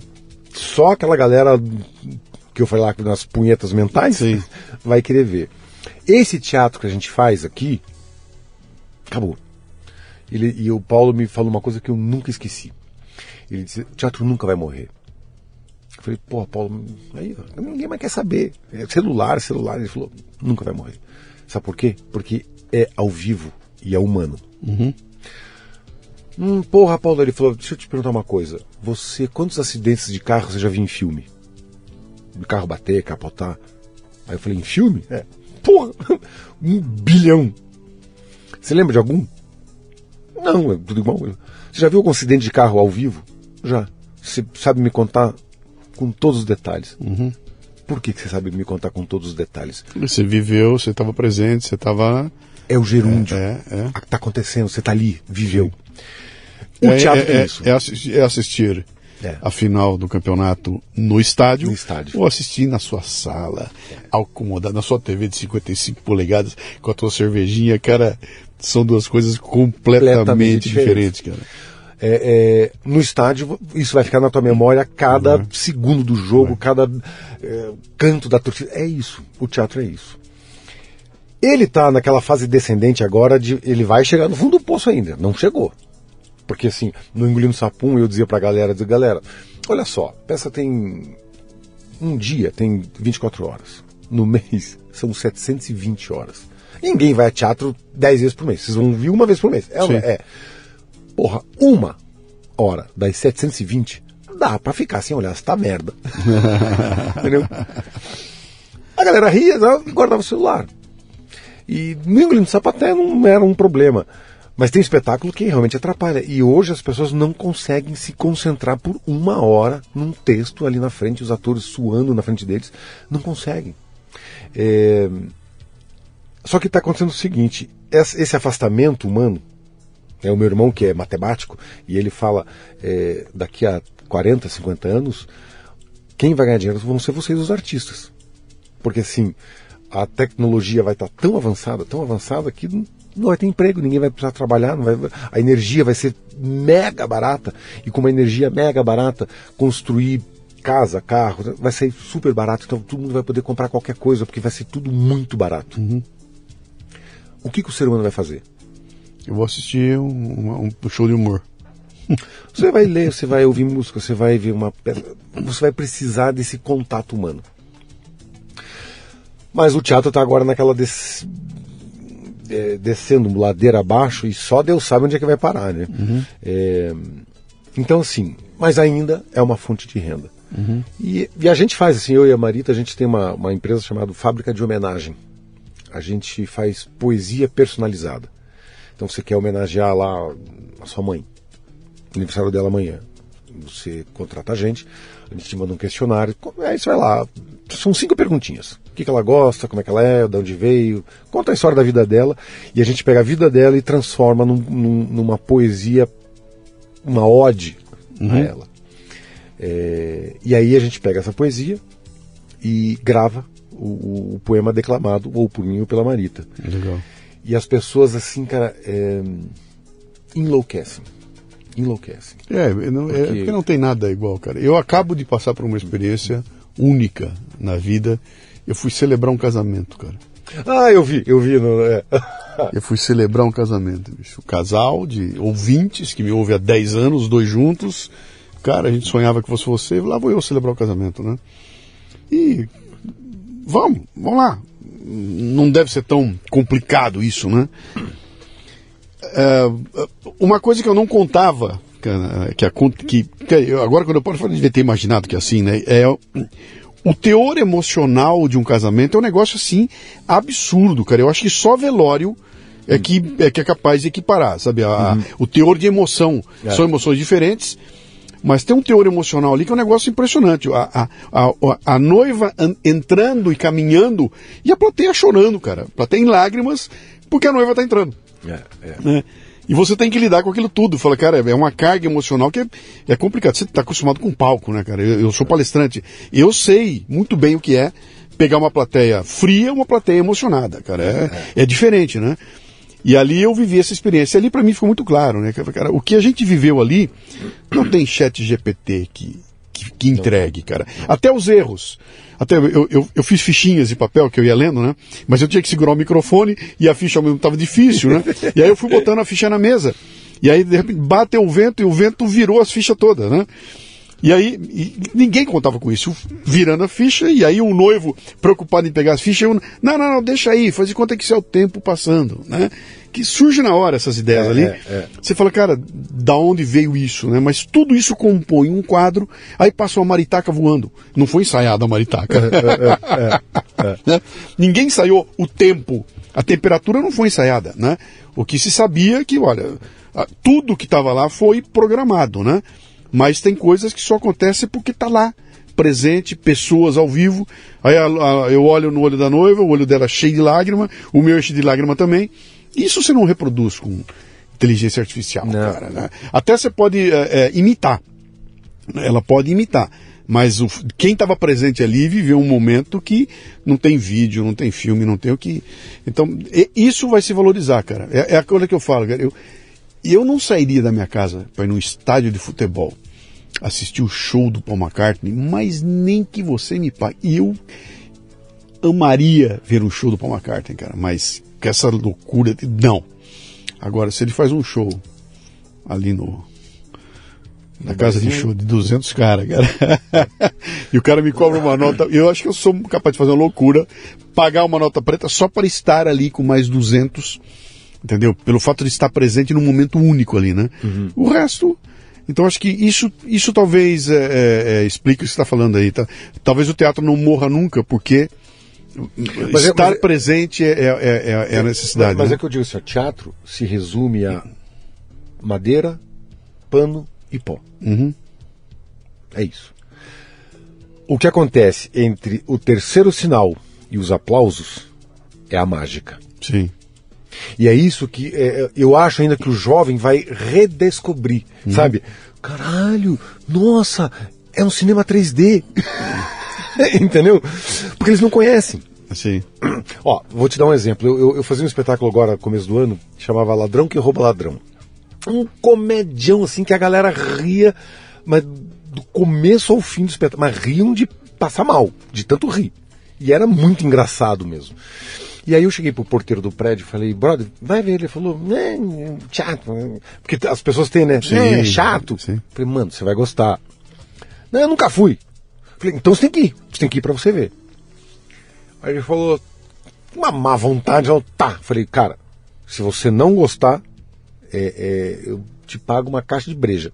só aquela galera que eu falei lá nas punhetas mentais Sim. vai querer ver. Esse teatro que a gente faz aqui, acabou. Ele, e o Paulo me falou uma coisa que eu nunca esqueci. Ele disse: o teatro nunca vai morrer. Eu falei, pô, Paulo, aí, ninguém mais quer saber. É celular, celular. Ele falou: nunca vai morrer. Sabe por quê? Porque é ao vivo e é humano. Uhum. Hum, porra, Paulo, ele falou, deixa eu te perguntar uma coisa. Você, quantos acidentes de carro você já viu em filme? De carro bater, capotar? Aí eu falei, em filme? É. Porra, um bilhão. Você lembra de algum? Não, é tudo igual. Você já viu algum acidente de carro ao vivo? Já. Você sabe me contar com todos os detalhes. Uhum. Por que, que você sabe me contar com todos os detalhes? Você viveu, você estava presente, você estava. É o gerúndio. É, é, é. Está acontecendo, você está ali, viveu. Sim. O é, teatro é, é, isso. É assistir, é assistir é. a final do campeonato no estádio, no estádio. ou assistir na sua sala, é. acomodado na sua TV de 55 polegadas, com a tua cervejinha, cara, são duas coisas completamente, completamente diferentes, cara. É, é, no estádio, isso vai ficar na tua memória cada uhum. segundo do jogo, uhum. cada é, canto da torcida. É isso. O teatro é isso. Ele está naquela fase descendente agora de. Ele vai chegar no fundo do poço ainda. Não chegou. Porque assim, no Engolindo Sapum eu dizia pra galera, dizia, galera, olha só, peça tem um dia, tem 24 horas. No mês são 720 horas. Ninguém vai a teatro 10 vezes por mês. Vocês vão vir uma vez por mês. É, é. Porra, uma hora das 720 dá pra ficar sem olhar essa merda. Entendeu? A galera ria e guardava o celular. E no engolindo sapaté não era um problema. Mas tem espetáculo que realmente atrapalha. E hoje as pessoas não conseguem se concentrar por uma hora num texto ali na frente, os atores suando na frente deles. Não conseguem. É... Só que está acontecendo o seguinte: esse afastamento humano. É o meu irmão que é matemático e ele fala é, daqui a 40, 50 anos, quem vai ganhar dinheiro vão ser vocês, os artistas. Porque assim, a tecnologia vai estar tá tão avançada, tão avançada que não vai ter emprego, ninguém vai precisar trabalhar, vai, a energia vai ser mega barata, e com uma energia mega barata, construir casa, carro, vai ser super barato, então todo mundo vai poder comprar qualquer coisa, porque vai ser tudo muito barato. Uhum. O que, que, o ser humano vai fazer? Eu vou assistir um, um show de humor. Você vai ler, você vai ouvir música, você vai ver uma peça, você vai precisar desse contato humano. Mas o teatro está agora naquela des é, descendo ladeira abaixo e só Deus sabe onde é que vai parar, né? Uhum. É, então, assim, mas ainda é uma fonte de renda. Uhum. E, e, a gente faz, assim, eu e a Marita, a gente tem uma, uma empresa chamada Fábrica de Homenagem. A gente faz poesia personalizada. Então, você quer homenagear lá a sua mãe, aniversário dela amanhã. Você contrata a gente, a gente te manda um questionário, aí você vai lá. São cinco perguntinhas o que, que, ela gosta, como é que ela é, de onde veio, conta a história da vida dela e a gente pega a vida dela e transforma num, num, numa poesia, uma ode uhum. a ela. É, e aí a gente pega essa poesia e grava o, o, poema declamado ou por mim ou pela Marita. Legal. E as pessoas assim, cara, é, enlouquecem. Enlouquecem. É, não, é porque... é porque não tem nada igual, cara. Eu acabo de passar por uma experiência única na vida eu fui celebrar um casamento, cara. Ah, eu vi, eu vi. No, é. eu fui celebrar um casamento, bicho. O casal de ouvintes que me ouve há 10 anos, dois juntos. Cara, a gente sonhava que fosse você, lá vou eu celebrar o casamento, né? E vamos, vamos lá. Não deve ser tão complicado isso, né? É, uma coisa que eu não contava, que, que, que agora quando eu posso falar, devia ter imaginado que é assim, né? É o teor emocional de um casamento é um negócio assim absurdo, cara. Eu acho que só velório é que é, que é capaz de equiparar, sabe? A, uhum. O teor de emoção. É. São emoções diferentes, mas tem um teor emocional ali que é um negócio impressionante. A, a, a, a noiva entrando e caminhando e a plateia chorando, cara. A plateia em lágrimas porque a noiva está entrando. É, é. Né? E você tem que lidar com aquilo tudo. Fala, cara, é uma carga emocional que é, é complicado. Você está acostumado com palco, né, cara? Eu, eu, sou palestrante. Eu sei muito bem o que é pegar uma plateia fria uma plateia emocionada, cara. É, é diferente, né? E ali eu vivi essa experiência. Ali para mim ficou muito claro, né? Cara, o que a gente viveu ali não tem chat GPT que, que, que entregue, cara. Até os erros. Até eu, eu, eu, fiz fichinhas de papel que eu ia lendo, né? Mas eu tinha que segurar o microfone e a ficha ao mesmo estava difícil, né? E aí eu fui botando a ficha na mesa. E aí, de repente, bateu o vento e o vento virou as fichas todas, né? E aí, e ninguém contava com isso. Virando a ficha, e aí o noivo, preocupado em pegar as fichas, eu, não, não, não, deixa aí, faz de conta que isso é o tempo passando, né? Que surge na hora essas ideias é, ali. É, é. Você fala, cara, da onde veio isso, né? Mas tudo isso compõe um quadro, aí passa uma maritaca voando. Não foi ensaiada a maritaca. É, é, é, né? Ninguém ensaiou o tempo. A temperatura não foi ensaiada, né? O que se sabia é que, olha, tudo que estava lá foi programado, né? Mas tem coisas que só acontecem porque está lá, presente, pessoas ao vivo. Aí a, a, eu olho no olho da noiva, o olho dela cheio de lágrima, o meu é cheio de lágrima também. Isso você não reproduz com inteligência artificial, não. cara. Né? Até você pode é, é, imitar. Ela pode imitar. Mas o, quem estava presente ali viveu um momento que não tem vídeo, não tem filme, não tem o que. Então, isso vai se valorizar, cara. É, é a coisa que eu falo, cara. Eu, eu não sairia da minha casa para ir num estádio de futebol assistir o show do Paul McCartney, mas nem que você me pague. Eu amaria ver um show do Paul McCartney, cara, mas com essa loucura de. Não. Agora, se ele faz um show ali no. Na casa de show de 200 caras, cara. e o cara me cobra uma nota. Eu acho que eu sou capaz de fazer uma loucura, pagar uma nota preta só para estar ali com mais 200, entendeu? Pelo fato de estar presente num momento único ali, né? Uhum. O resto. Então acho que isso, isso talvez é, é, é explique o que você está falando aí. Tá? Talvez o teatro não morra nunca, porque mas estar é, mas presente é, é, é, a necessidade. Mas né? é que eu digo assim, o teatro se resume a madeira, pano e pó. Uhum. É isso. O que acontece entre o terceiro sinal e os aplausos é a mágica. Sim. E é isso que é, eu acho ainda que o jovem vai redescobrir, uhum. sabe? Caralho, nossa, é um cinema 3D. Entendeu? Porque eles não conhecem. Sim. Ó, vou te dar um exemplo. Eu, eu, eu fazia um espetáculo agora, começo do ano, chamava Ladrão que Rouba Ladrão. Um comedião, assim, que a galera ria, mas do começo ao fim do espetáculo. Mas riam de passar mal, de tanto rir. E era muito engraçado mesmo. E aí eu cheguei pro porteiro do prédio e falei, brother, vai ver. Ele falou, é, chato. Porque as pessoas têm, né? Sim, é chato. Sim. Falei, mano, você vai gostar. Não, eu nunca fui. Falei, então você tem que ir. Você tem que ir pra você ver. Aí ele falou, uma má vontade. Eu, tá. Falei, cara, se você não gostar, é, é, eu te pago uma caixa de breja.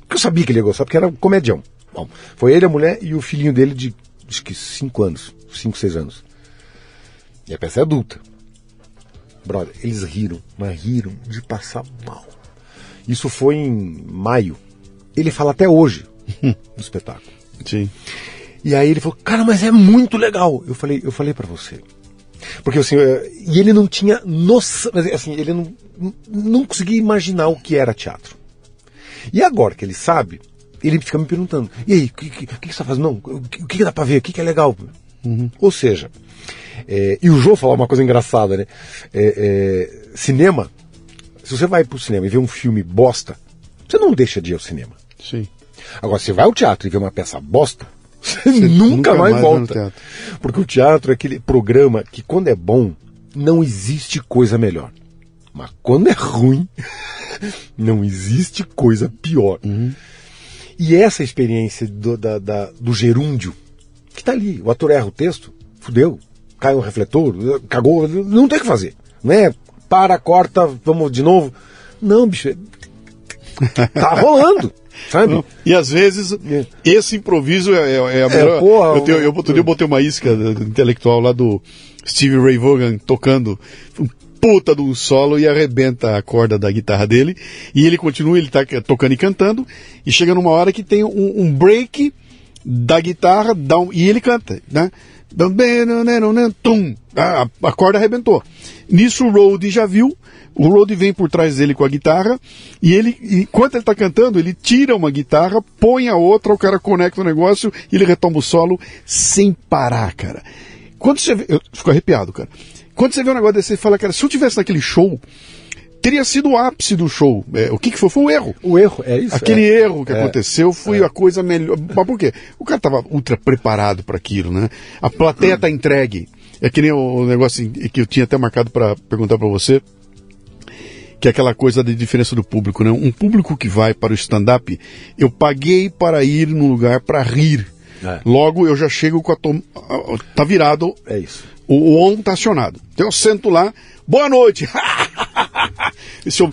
Porque eu sabia que ele ia gostar, porque era um comedião. Bom, foi ele, a mulher e o filhinho dele de, acho que 5 anos, 5, 6 anos. E a peça é adulta. Brother, eles riram, mas riram de passar mal. Isso foi em maio. Ele fala até hoje do espetáculo. Sim. E aí ele falou, cara, mas é muito legal. Eu falei, eu falei para você. Porque assim, eu, e ele não tinha noção, assim, ele não, não conseguia imaginar o que era teatro. E agora que ele sabe, ele fica me perguntando, e aí, o que, que, que, você está fazendo? Não, o que, que dá para ver? O que, que é legal? Uhum. Ou seja, é, e o Jô falou uma coisa engraçada, né? É, é, cinema, se você vai pro cinema e vê um filme bosta, você não deixa de ir ao cinema. Sim. Agora, você vai ao teatro e vê uma peça bosta, você, você nunca, nunca, mais, mais volta. Porque o teatro é aquele programa que, quando é bom, não existe coisa melhor. Mas quando é ruim, não existe coisa pior. Uhum. E essa experiência do, da, da, do gerúndio, que tá ali, o ator erra o texto, fudeu, cai um refletor, cagou, não tem o que fazer. Né? Para, corta, vamos de novo. Não, bicho, tá rolando. Sabe? E às vezes é. esse improviso é, é, é a melhor. É, porra, eu, tenho, eu, outro dia eu botei uma isca intelectual lá do Steve Ray Vaughan tocando um puta de um solo e arrebenta a corda da guitarra dele. E ele continua, ele tá tocando e cantando. E chega numa hora que tem um, um break da guitarra dá um, e ele canta, né? Tum, a, a corda arrebentou. Nisso o Road já viu, o Road vem por trás dele com a guitarra e ele, enquanto ele está cantando, ele tira uma guitarra, põe a outra, o cara conecta o negócio e ele retoma o solo sem parar, cara. Quando você vê, eu fico arrepiado, cara. Quando você vê um negócio desse, você fala, cara, se eu tivesse naquele show, teria sido o ápice do show. É, o que, que foi? Foi o erro. O erro, é isso. Aquele é. erro que é. aconteceu foi é. a coisa melhor. Mas por quê? O cara estava ultra preparado para aquilo, né? A plateia tá entregue. É que nem o negócio que eu tinha até marcado para perguntar para você que é aquela coisa da diferença do público, né? Um público que vai para o stand-up, eu paguei para ir num lugar para rir. É. Logo eu já chego com a tom... tá virado. É isso. O, o on tá acionado. Então eu sento lá, boa noite. Esse, é.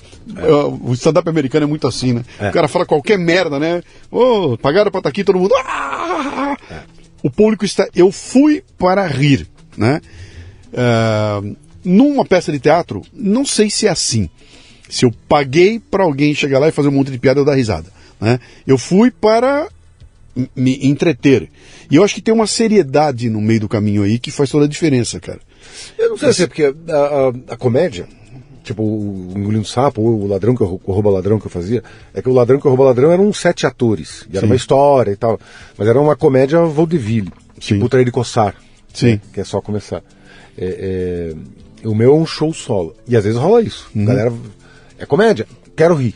o stand-up americano é muito assim, né? É. O cara fala qualquer merda, né? Oh, pagaram pra estar tá aqui, todo mundo. Ah! É. O público está. Eu fui para rir, né? Uh, numa peça de teatro, não sei se é assim. Se eu paguei para alguém chegar lá e fazer um monte de piada, eu dar risada. Né? Eu fui para me entreter. E eu acho que tem uma seriedade no meio do caminho aí que faz toda a diferença, cara. Eu não sei se é porque a, a, a comédia, tipo o Engolindo Sapo, ou o Ladrão que eu, o Rouba Ladrão que eu fazia, é que o Ladrão que eu Rouba Ladrão eram sete atores. E era Sim. uma história e tal. Mas era uma comédia vaudeville. Tipo o Trair de Coçar. Sim. Né, que é só começar. É, é, o meu é um show solo. E às vezes rola isso. Uhum. Galera É comédia? Quero rir.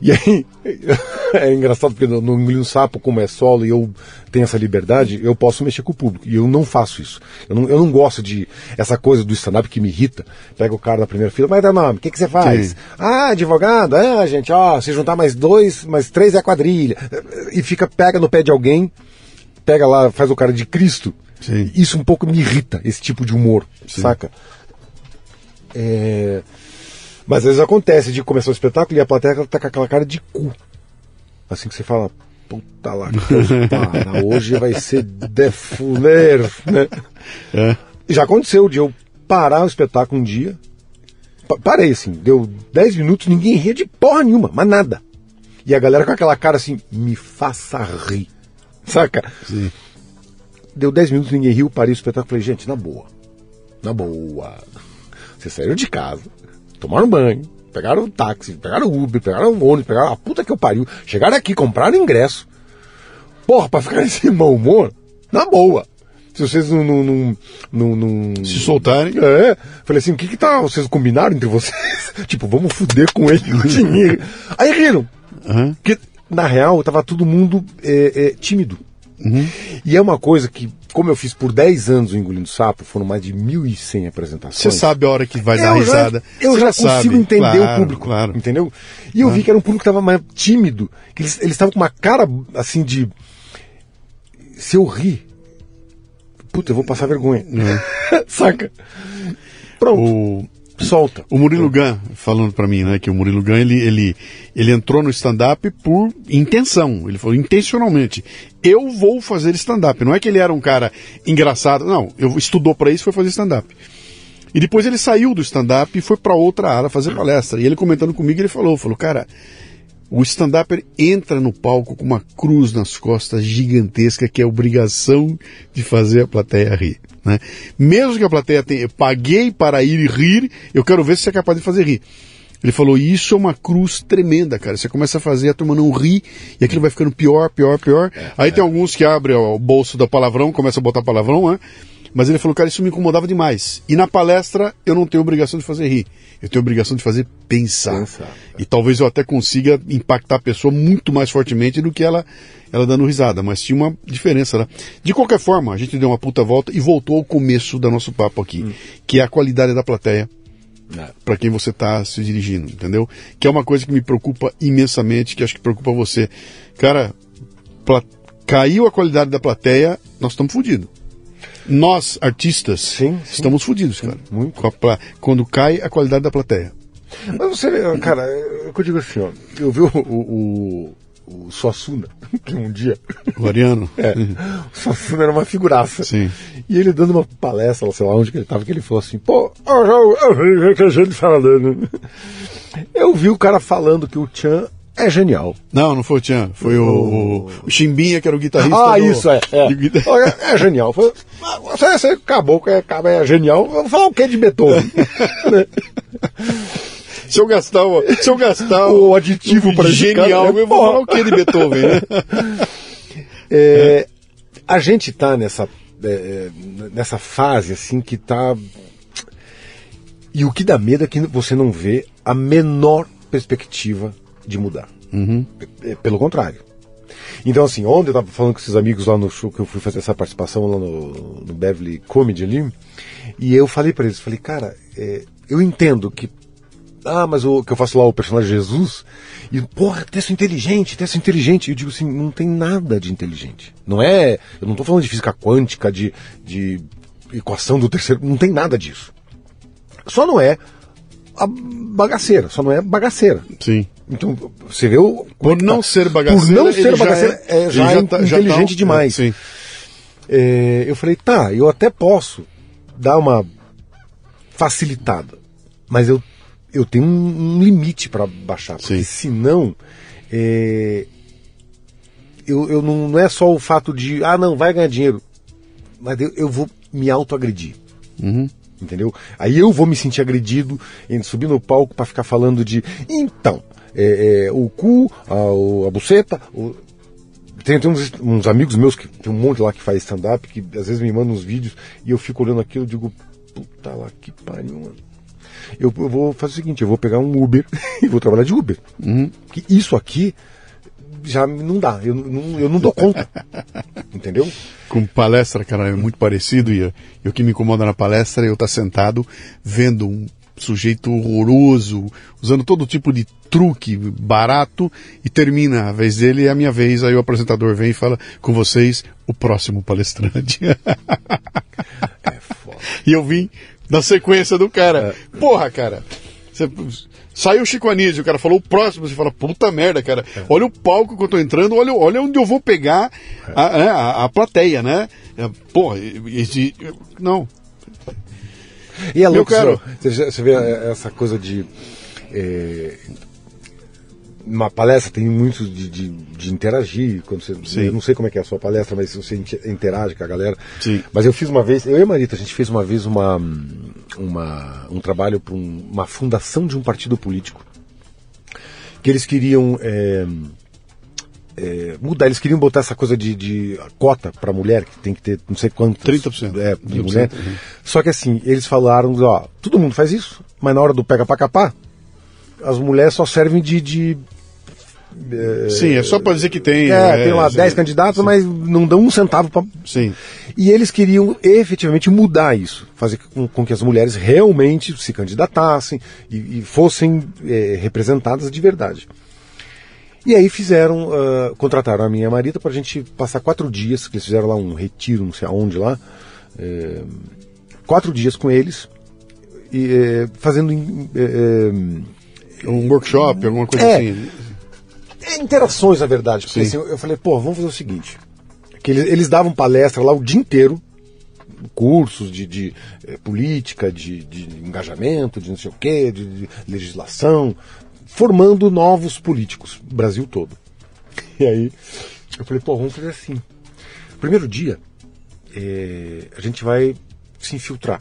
E aí, é engraçado porque no, no Engolindo Sapo, como é solo e eu tenho essa liberdade, eu posso mexer com o público. E eu não faço isso. Eu não, eu não gosto de essa coisa do stand-up que me irrita. Pega o cara da primeira fila, mas dá nome, o que, que você faz? Sim. Ah, advogado? Ah, gente, ó, se juntar mais dois, mais três é quadrilha. E fica, pega no pé de alguém, pega lá, faz o cara de Cristo. Sim. Isso um pouco me irrita, esse tipo de humor, Sim. saca? É... Mas às vezes acontece de começar o espetáculo e a plateia tá com aquela cara de cu. Assim que você fala, puta lá, para, hoje vai ser de fuler, né? É. Já aconteceu de eu parar o espetáculo um dia, parei assim, deu 10 minutos, ninguém ria de porra nenhuma, mas nada. E a galera com aquela cara assim, me faça rir. Saca? Sim. Deu 10 minutos, ninguém riu, parei o espetáculo e falei, gente, na boa. Na boa. Vocês saíram de casa, tomaram banho, pegaram o táxi, pegaram o Uber, pegaram o ônibus, pegaram a puta que eu pariu, chegaram aqui, compraram ingresso. Porra, pra ficar nesse mau humor, na boa. Se vocês não. não, não, não Se soltarem. É. Falei assim, o que que tá. Vocês combinaram entre vocês? tipo, vamos fuder com ele o dinheiro. Aí riram. Uhum. Porque, na real, tava todo mundo é, é, tímido. Uhum. E é uma coisa que como eu fiz por 10 anos o Engolindo Sapo, foram mais de 1.100 apresentações. Você sabe a hora que vai eu dar risada. Já, eu já, já consigo entender claro, o público, claro. entendeu? E eu vi que era um público que estava mais tímido, que eles estavam com uma cara assim de. Se eu rir, puta, eu vou passar vergonha. É. Saca? Pronto. O solta. O Murilo Gun, falando para mim, né, que o Murilo Gun, ele, ele, ele entrou no stand-up por intenção, ele falou intencionalmente, eu vou fazer stand-up, não é que ele era um cara engraçado, não, eu estudou para isso foi fazer stand-up. E depois ele saiu do stand-up e foi para outra área fazer palestra. E ele comentando comigo, ele falou, falou, cara, o stand-upper entra no palco com uma cruz nas costas gigantesca que é obrigação de fazer a plateia rir. Né? Mesmo que a plateia tenha, paguei para ir rir, eu quero ver se você é capaz de fazer rir. Ele falou, isso é uma cruz tremenda, cara. Você começa a fazer, a turma não ri, e aquilo vai ficando pior, pior, pior. É, Aí é. tem alguns que abrem o bolso da palavrão, começam a botar palavrão, né? Mas ele falou, cara, isso me incomodava demais. E na palestra eu não tenho obrigação de fazer rir. Eu tenho obrigação de fazer pensar. pensar é. E talvez eu até consiga impactar a pessoa muito mais fortemente do que ela, ela dando risada. Mas tinha uma diferença, né? De qualquer forma, a gente deu uma puta volta e voltou ao começo do nosso papo aqui, hum. que é a qualidade da plateia é. para quem você está se dirigindo, entendeu? Que é uma coisa que me preocupa imensamente, que acho que preocupa você. Cara, caiu a qualidade da plateia, nós estamos fodidos nós, artistas, sim, sim. estamos fodidos, cara. Muito. Quando cai a qualidade da plateia. Mas você, cara, eu digo assim, ó, eu vi o, o, o Suassuna, que um dia. O Ariano? É. O Suassuna era uma figuraça. Sim. E ele dando uma palestra, sei lá onde que ele estava, que ele falou assim, pô, eu vi a gente falando. Eu vi o cara falando que o Chan é genial. Não, não foi o Tchan, foi o, o, o Chimbinha, que era o guitarrista. Ah, do, isso, é. É, é, é genial. Foi, você, você acabou é, é genial. Vou falar o que de Beethoven? se eu gastar, o, se eu gastar o aditivo para genial, cara, eu vou falar o que de Beethoven, né? É, a gente tá nessa, é, nessa fase assim que tá. E o que dá medo é que você não vê a menor perspectiva de mudar. Uhum. Pelo contrário. Então, assim, ontem eu estava falando com esses amigos lá no show que eu fui fazer essa participação lá no, no Beverly Comedy ali, e eu falei para eles, falei, cara, é, eu entendo que ah, mas o que eu faço lá o personagem Jesus, e porra, texto inteligente, texto inteligente. Eu digo assim, não tem nada de inteligente. Não é, eu não estou falando de física quântica, de, de equação do terceiro, não tem nada disso. Só não é a bagaceira, só não é bagaceira. Sim. Então, você vê o. Por não tá. ser bagaceira. Por não ser bagaceira, é, é, já, já, é tá, inteligente tá, demais. É, é, eu falei, tá, eu até posso dar uma facilitada, mas eu, eu tenho um, um limite para baixar, porque sim. senão. É, eu, eu não, não é só o fato de, ah, não, vai ganhar dinheiro, mas eu, eu vou me autoagredir. Uhum entendeu? Aí eu vou me sentir agredido em subir no palco para ficar falando de então é, é, o cu, a, a buceta, o... Tem, tem uns, uns, amigos meus que tem um monte lá que faz stand-up que às vezes me mandam uns vídeos e eu fico olhando aquilo e digo, puta lá que pariu, mano. eu, eu vou fazer o seguinte, eu vou pegar um Uber e vou trabalhar de Uber. Uhum. Que isso aqui já não dá, eu não, eu não dou conta. Entendeu? Com palestra, cara, é muito parecido e, e o que me incomoda na palestra é eu estar sentado vendo um sujeito horroroso, usando todo tipo de truque barato e termina a vez dele e é a minha vez, aí o apresentador vem e fala com vocês o próximo palestrante. É foda. e eu vim na sequência do cara. Porra, cara. Você, saiu o Chico Anísio, o cara falou o próximo, você fala, puta merda, cara. Olha o palco que eu tô entrando, olha, olha onde eu vou pegar a, né, a, a plateia, né? É, Porra, esse. Não. E é louco, caro. Você, você vê é, essa coisa de. é, uma palestra tem muito de, de, de interagir. Quando você, Sim. eu não sei como é que é a sua palestra, mas você inte- interage com a galera. Sim. Mas eu fiz uma vez, eu e a Marita, a gente fez uma vez uma, uma, um trabalho para uma fundação de um partido político. Que eles queriam. é, é, mudar, eles queriam botar essa coisa de, de cota para mulher, que tem que ter não sei quantos 30%. é, de 30%, mulher. uhum. Só que assim, eles falaram, ó, todo mundo faz isso, mas na hora do pega pra capar, as mulheres só servem de. de Sim, é só pra dizer que tem. é, tem lá sim. 10 candidatos, mas não dão um centavo pra. Sim. E eles queriam efetivamente mudar isso, fazer com, com que as mulheres realmente se candidatassem e, e fossem eh, representadas de verdade. E aí fizeram, ah, contrataram a minha a Marita para a gente passar quatro dias, que eles fizeram lá um retiro, não sei aonde lá, eh, quatro dias com eles, e, eh, fazendo em- eh, Um workshop, alguma coisa É. assim. eh, interações, na verdade. Porque Sim. assim, eu eu falei, pô, vamos fazer o seguinte, que eles, eles davam palestra lá o dia inteiro, cursos de, de, eh, política, de, de engajamento, de não sei o quê, de, de legislação, formando novos políticos, Brasil todo. E aí eu falei, pô, vamos fazer assim. Primeiro dia, eh, a gente vai se infiltrar.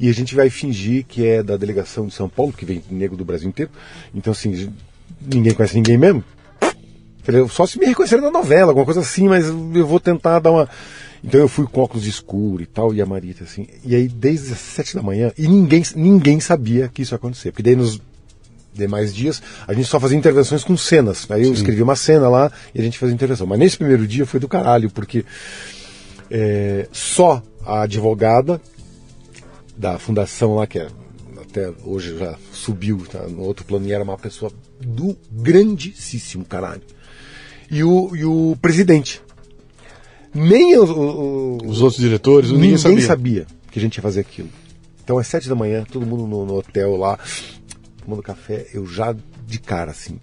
E a gente vai fingir que é da delegação de São Paulo, que vem nego do Brasil inteiro. Então, assim, ninguém conhece ninguém mesmo. Falei, só se me reconhecerem na novela, alguma coisa assim, mas eu vou tentar dar uma. Então eu fui com óculos escuros e tal, e a Marita, assim. E aí, desde as sete da manhã, e ninguém, ninguém sabia que isso ia acontecer. Porque daí nos demais dias, a gente só fazia intervenções com cenas. Aí eu escrevi uma cena lá e a gente fazia intervenção. Mas nesse primeiro dia foi do caralho, porque é, só a advogada da fundação lá, que é, até hoje já subiu, tá no outro plano, e era uma pessoa do grandíssimo caralho. E o, e o presidente. Nem o- o- o- Os outros diretores, ninguém, ninguém sabia. sabia. que a gente ia fazer aquilo. Então às sete da manhã, todo mundo no, no hotel lá, tomando café, eu já de cara assim,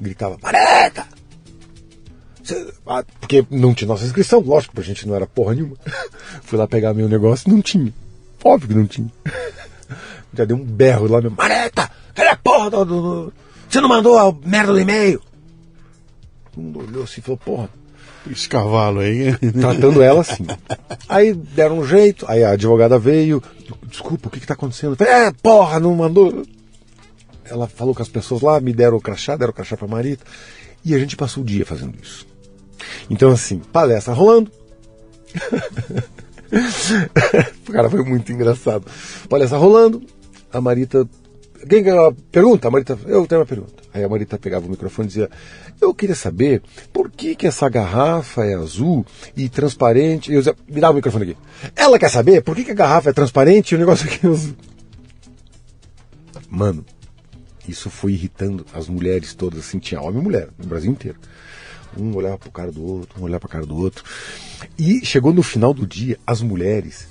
gritava, Mareta! Ah, Porque não tinha nossa inscrição, lógico, a gente não era porra nenhuma. Fui lá pegar meu negócio não tinha. Óbvio que não tinha. Já deu um berro lá mesmo. Mareta! Cadê a porra do. do- do- Você não mandou a merda do e-mail? Todo mundo olhou assim e falou, porra, Esse cavalo aí. tratando ela assim. Aí deram um jeito, aí a advogada veio, desculpa, o que que tá acontecendo? Eu falei, é, porra, não mandou. Ela falou com as pessoas lá, me deram o crachá, deram o crachá pra Marita, e a gente passou o dia fazendo isso. Então, assim, palestra rolando. Cara, foi muito engraçado. Palestra rolando, a Marita. Quem quer uma pergunta? A Marita, eu tenho uma pergunta. Aí a Marita pegava o microfone e dizia: Eu queria saber por que, que essa garrafa é azul e transparente. Eu dizia, me dá o microfone aqui. Ela quer saber por que, que a garrafa é transparente e o negócio aqui é azul. Mano, isso foi irritando as mulheres todas, assim, tinha homem e mulher, no Brasil inteiro. Um olhava pro cara do outro, um olhava pra cara do outro. E chegou no final do dia, as mulheres,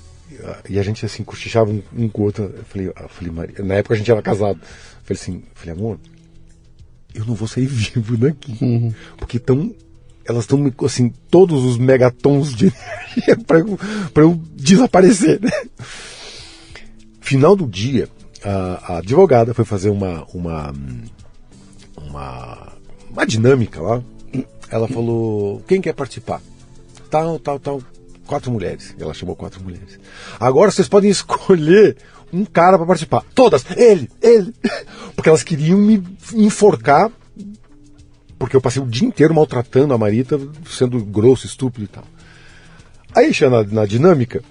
e a gente assim, cochichava um, um com o outro. Eu falei, eu falei, Maria, na época a gente era casado. Eu falei assim, eu falei, amor, eu não vou sair vivo daqui. Porque estão. Elas estão assim, todos os megatons de energia pra eu, pra eu desaparecer, né? Final do dia, a, a advogada foi fazer uma, uma, uma, uma dinâmica lá. Ela falou: quem quer participar? Tal, tal, tal. Quatro mulheres. Ela chamou quatro mulheres. Agora vocês podem escolher um cara para participar. Todas! Ele! Ele! Porque elas queriam me enforcar. Porque eu passei o dia inteiro maltratando a Marita, sendo grosso, estúpido e tal. Aí, já na, na dinâmica,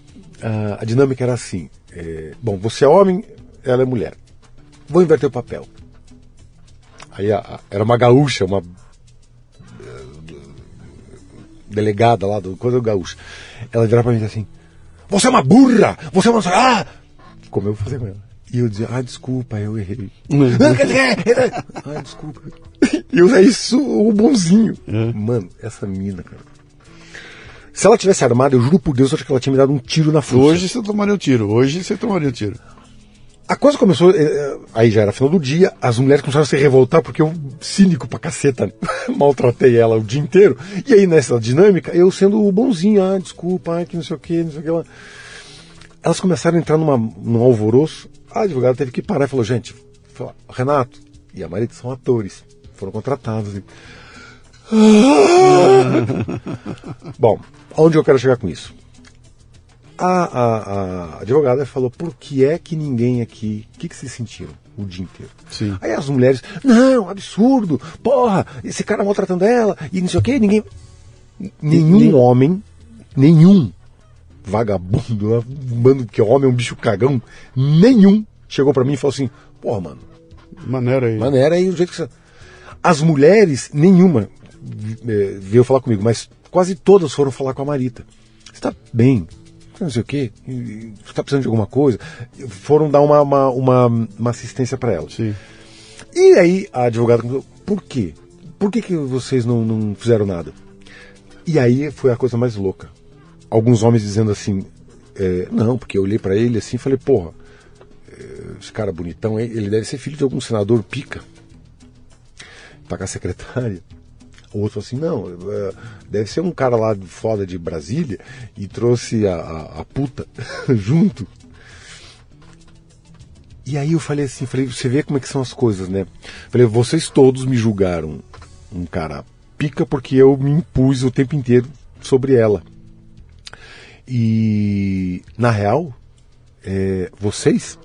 a, a dinâmica era assim: é, bom, você é homem, ela é mulher. Vou inverter o papel. Aí a, a, era uma gaúcha, uma eh, delegada lá do coisa do gaúcha. Ela virava pra mim assim: Você é uma burra! Você é uma. Ah! Como eu vou fazer com ela? E eu dizia, ah, desculpa, eu errei. ah, desculpa. E eu usei isso o bonzinho. É. Mano, essa mina, cara. Se ela tivesse armada, eu juro por Deus, eu acho que ela tinha me dado um tiro na força. Hoje você tomaria um tiro. Hoje você tomaria um tiro. A coisa começou, eh, eh, aí já era final do dia, as mulheres começaram a se revoltar porque eu, cínico pra caceta, maltratei ela o dia inteiro. E aí nessa dinâmica, eu sendo o bonzinho, ah, desculpa, ah, que não sei o que, não sei o que lá. Elas começaram a entrar numa, num alvoroço. A advogada teve que parar e falou, gente, Renato e a Marita são atores, foram contratados. Bom, onde eu quero chegar com isso? A, a, a, advogada falou, por que é que ninguém aqui, o que, que vocês sentiram o dia inteiro? Sim. Aí as mulheres, não, absurdo, porra, esse cara maltratando ela, e não sei o que, ninguém... Nenhum Nem... homem, nenhum vagabundo, bando que homem é um bicho cagão, nenhum chegou para mim e falou assim, porra, mano. Maneira aí. Maneira aí, o jeito que você... As mulheres, nenhuma é, veio falar comigo, mas quase todas foram falar com a Marita. Você tá bem, não sei o quê, você tá precisando de alguma coisa. Foram dar uma, uma, uma, uma assistência para ela. Sim. E aí a advogada perguntou, por quê? Por que, que vocês não, não fizeram nada? E aí foi a coisa mais louca. Alguns homens dizendo assim, é, não, porque eu olhei para ele assim e falei, porra, é, esse cara bonitão, ele deve ser filho de algum senador pica. Pagar secretária. Outro assim, não, é, deve ser um cara lá foda de Brasília e trouxe a, a, a puta junto. E aí eu falei assim, falei, você vê como é que são as coisas, né? Falei, vocês todos me julgaram um cara pica porque eu me impus o tempo inteiro sobre ela. E, na real, é, vocês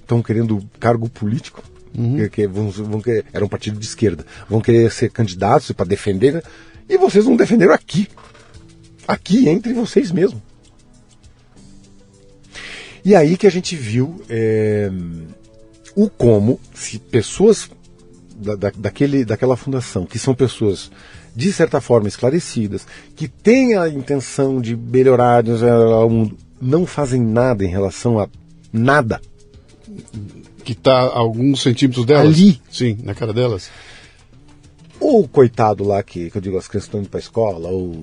estão querendo cargo político Uhum. Que, que vão, vão querer, era um partido de esquerda. Vão querer ser candidatos para defender. E vocês não defenderam aqui. Aqui, entre vocês mesmo. E aí que a gente viu é, o como, se pessoas da, da, daquele, daquela fundação, que são pessoas de certa forma esclarecidas, que têm a intenção de melhorar o mundo, não fazem nada em relação a nada que está a alguns centímetros delas? Ali? Sim, na cara delas. O coitado lá que, que eu digo, as crianças estão indo para a escola, ou,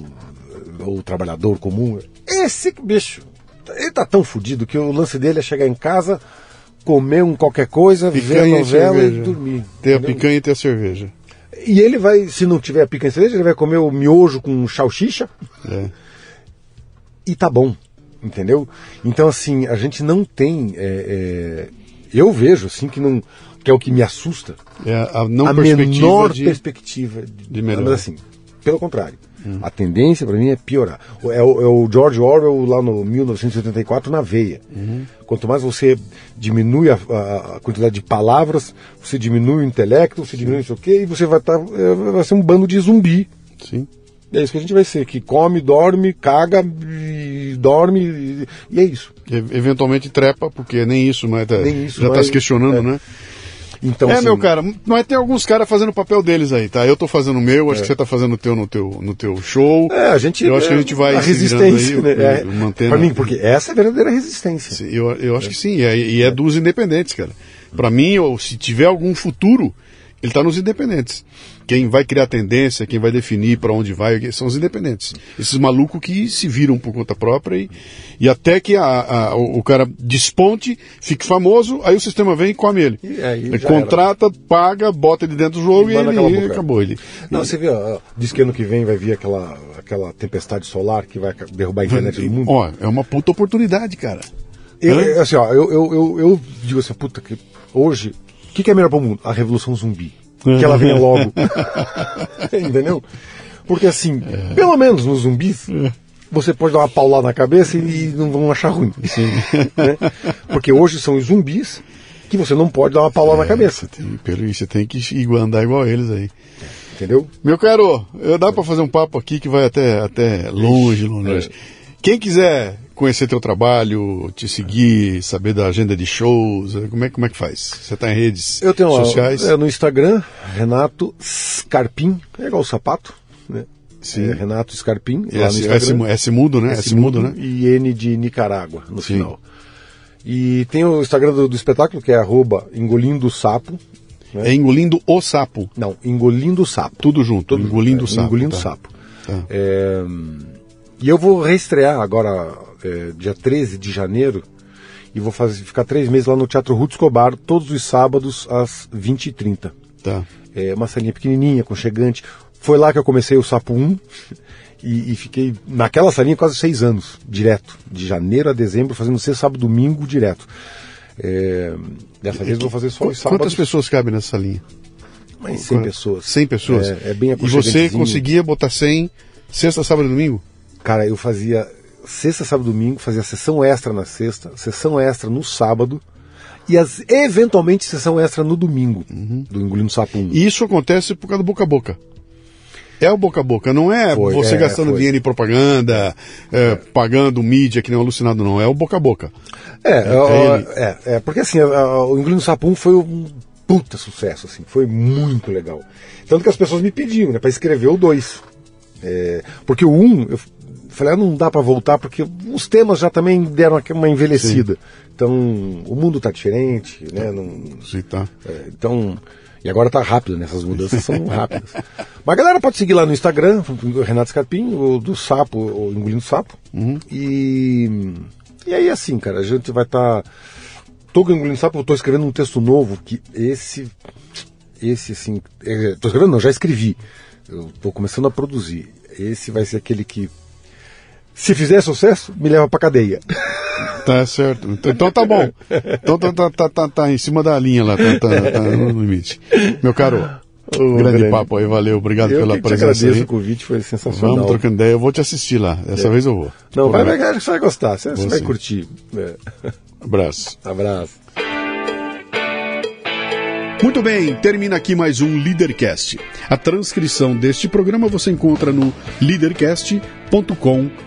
ou o trabalhador comum, esse bicho, ele tá tão fodido que o lance dele é chegar em casa, comer um qualquer coisa, picanha ver a novela e, e dormir. Ter a picanha e ter a cerveja. E ele vai, se não tiver a picanha e cerveja, ele vai comer o miojo com salsicha. É. E tá bom, entendeu? Então, assim, a gente não tem é, é, eu vejo assim que não que é o que me assusta. É a, não a perspectiva menor de, perspectiva de, de melhor. Mas assim, pelo contrário. Hum. A tendência para mim é piorar. É o, é o, George Orwell lá no 1984 na veia. Uhum. Quanto mais você diminui a, a, a, quantidade de palavras, você diminui o intelecto, você diminui isso o quê, e você vai estar. Tá, é, vai ser um bando de zumbi. Sim. É isso que a gente vai ser, que come, dorme, caga, e dorme, e, e é isso. E, eventualmente trepa, porque nem isso, mas tá, nem isso, já está se questionando, é. né? Então, é, assim, meu cara, mas tem alguns caras fazendo o papel deles aí, tá? Eu tô fazendo o meu, acho é. que você tá fazendo o teu no teu, no teu show. É, a gente. Eu acho que a gente vai. A resistência, aí, né? É, mantendo. Pra mim, porque essa é a verdadeira resistência. Sim, eu, eu acho que sim, e é, e é dos independentes, cara. Pra mim, ou se tiver algum futuro, ele tá nos independentes. Quem vai criar tendência, quem vai definir para onde vai, são os independentes. Esses malucos que se viram por conta própria e, e até que a, a, o, cara desponte, fique famoso, aí o sistema vem e come ele. E ele contrata, era. paga, bota ele dentro do jogo e, e ele acabou. Ele, Não, você vê, diz que ano que vem vai vir aquela, aquela tempestade solar que vai derrubar a internet do mundo. Ó, é uma puta oportunidade, cara. Eu, assim, ó, eu, eu, eu, eu digo assim, puta, que hoje, o que, que é melhor para o mundo? A revolução zumbi que ela venha logo. Entendeu? Porque assim, é. pelo menos nos zumbis, você pode dar uma paulada na cabeça e não vão achar ruim. né? Porque hoje são os zumbis que você não pode dar uma paulada é, na cabeça. Você tem, pelo isso, você tem que andar igual eles aí. Entendeu? Meu caro, eu dá para fazer um papo aqui que vai até, até longe, longe. É. Quem quiser conhecer teu trabalho, te seguir, saber da agenda de shows? Como é, como é que faz? Você está em redes Eu tenho sociais? Uma, é, no Instagram, Renato Scarpim, é igual o sapato, né? Sim. É Renato Scarpim, lá S. S, S mudo, né? S, S mudo, né? E N de Nicarágua, no Sim. final. E tem o Instagram do, do espetáculo, que é arroba engolindo sapo. Né? É engolindo o sapo. Não, engolindo sapo. Tudo junto, Tudo, engolindo o é, sapo. Engolindo tá. sapo. Tá. É, e eu vou reestrear agora, é, dia 13 de janeiro, e vou fazer, ficar três meses lá no Teatro Ruth Escobar, todos os sábados às 20h30. Tá. É uma salinha pequenininha, conchegante. Foi lá que eu comecei o Sapo 1 e, e fiquei naquela salinha quase seis anos, direto. De janeiro a dezembro, fazendo sexta, sábado, domingo, direto. É, dessa vez eu vou fazer só os sábados. Quantas pessoas cabem nessa salinha? Mas 100 pessoas. 100 pessoas? É, é bem E você conseguia botar 100 sexta, sábado e domingo? Cara, eu fazia sexta, sábado, domingo, fazia sessão extra na sexta, sessão extra no sábado e as, eventualmente sessão extra no domingo, uhum. do Engolindo Sapo 1. E isso acontece por causa do boca a boca. É o boca a boca, não é foi, você é, gastando foi. dinheiro em propaganda, é, é. pagando mídia que nem um alucinado, não. É o boca a boca. É, é, é, é porque assim, o Engolindo Sapo 1 foi um puta sucesso, assim, foi muito legal. Tanto que as pessoas me pediam, né, para escrever o 2. É, porque o 1, um, eu falei, ah, não dá para voltar, porque os temas já também deram uma envelhecida. Sim. Então, o mundo tá diferente, né? Não, Sim, tá. É, então, e agora tá rápido, né? Essas mudanças são rápidas. Mas a galera pode seguir lá no Instagram, Renato Scarpim, o do Sapo, o Engolindo Sapo. Uhum. E, e aí, assim, cara, a gente vai estar. Tá, tô engolindo sapo, eu tô escrevendo um texto novo que esse. Esse, assim. É, tô escrevendo, não, já escrevi. Eu tô começando a produzir. Esse vai ser aquele que se fizer sucesso, me leva pra cadeia. Tá certo. Então tá bom. Então tá, tá, tá, tá, tá em cima da linha lá, tá, tá, tá no limite. Meu caro, oh, grande, grande, papo aí, valeu, obrigado eu pela que presença. Eu aí. o convite, foi sensacional. Vamos trocando ideia, eu vou te assistir lá. Dessa é. vez eu vou. Não, vai, vai, você vai gostar, você, você vai curtir. É. Abraço. Abraço. Muito bem, termina aqui mais um Leadercast. A transcrição deste programa você encontra no leadercast.com.br.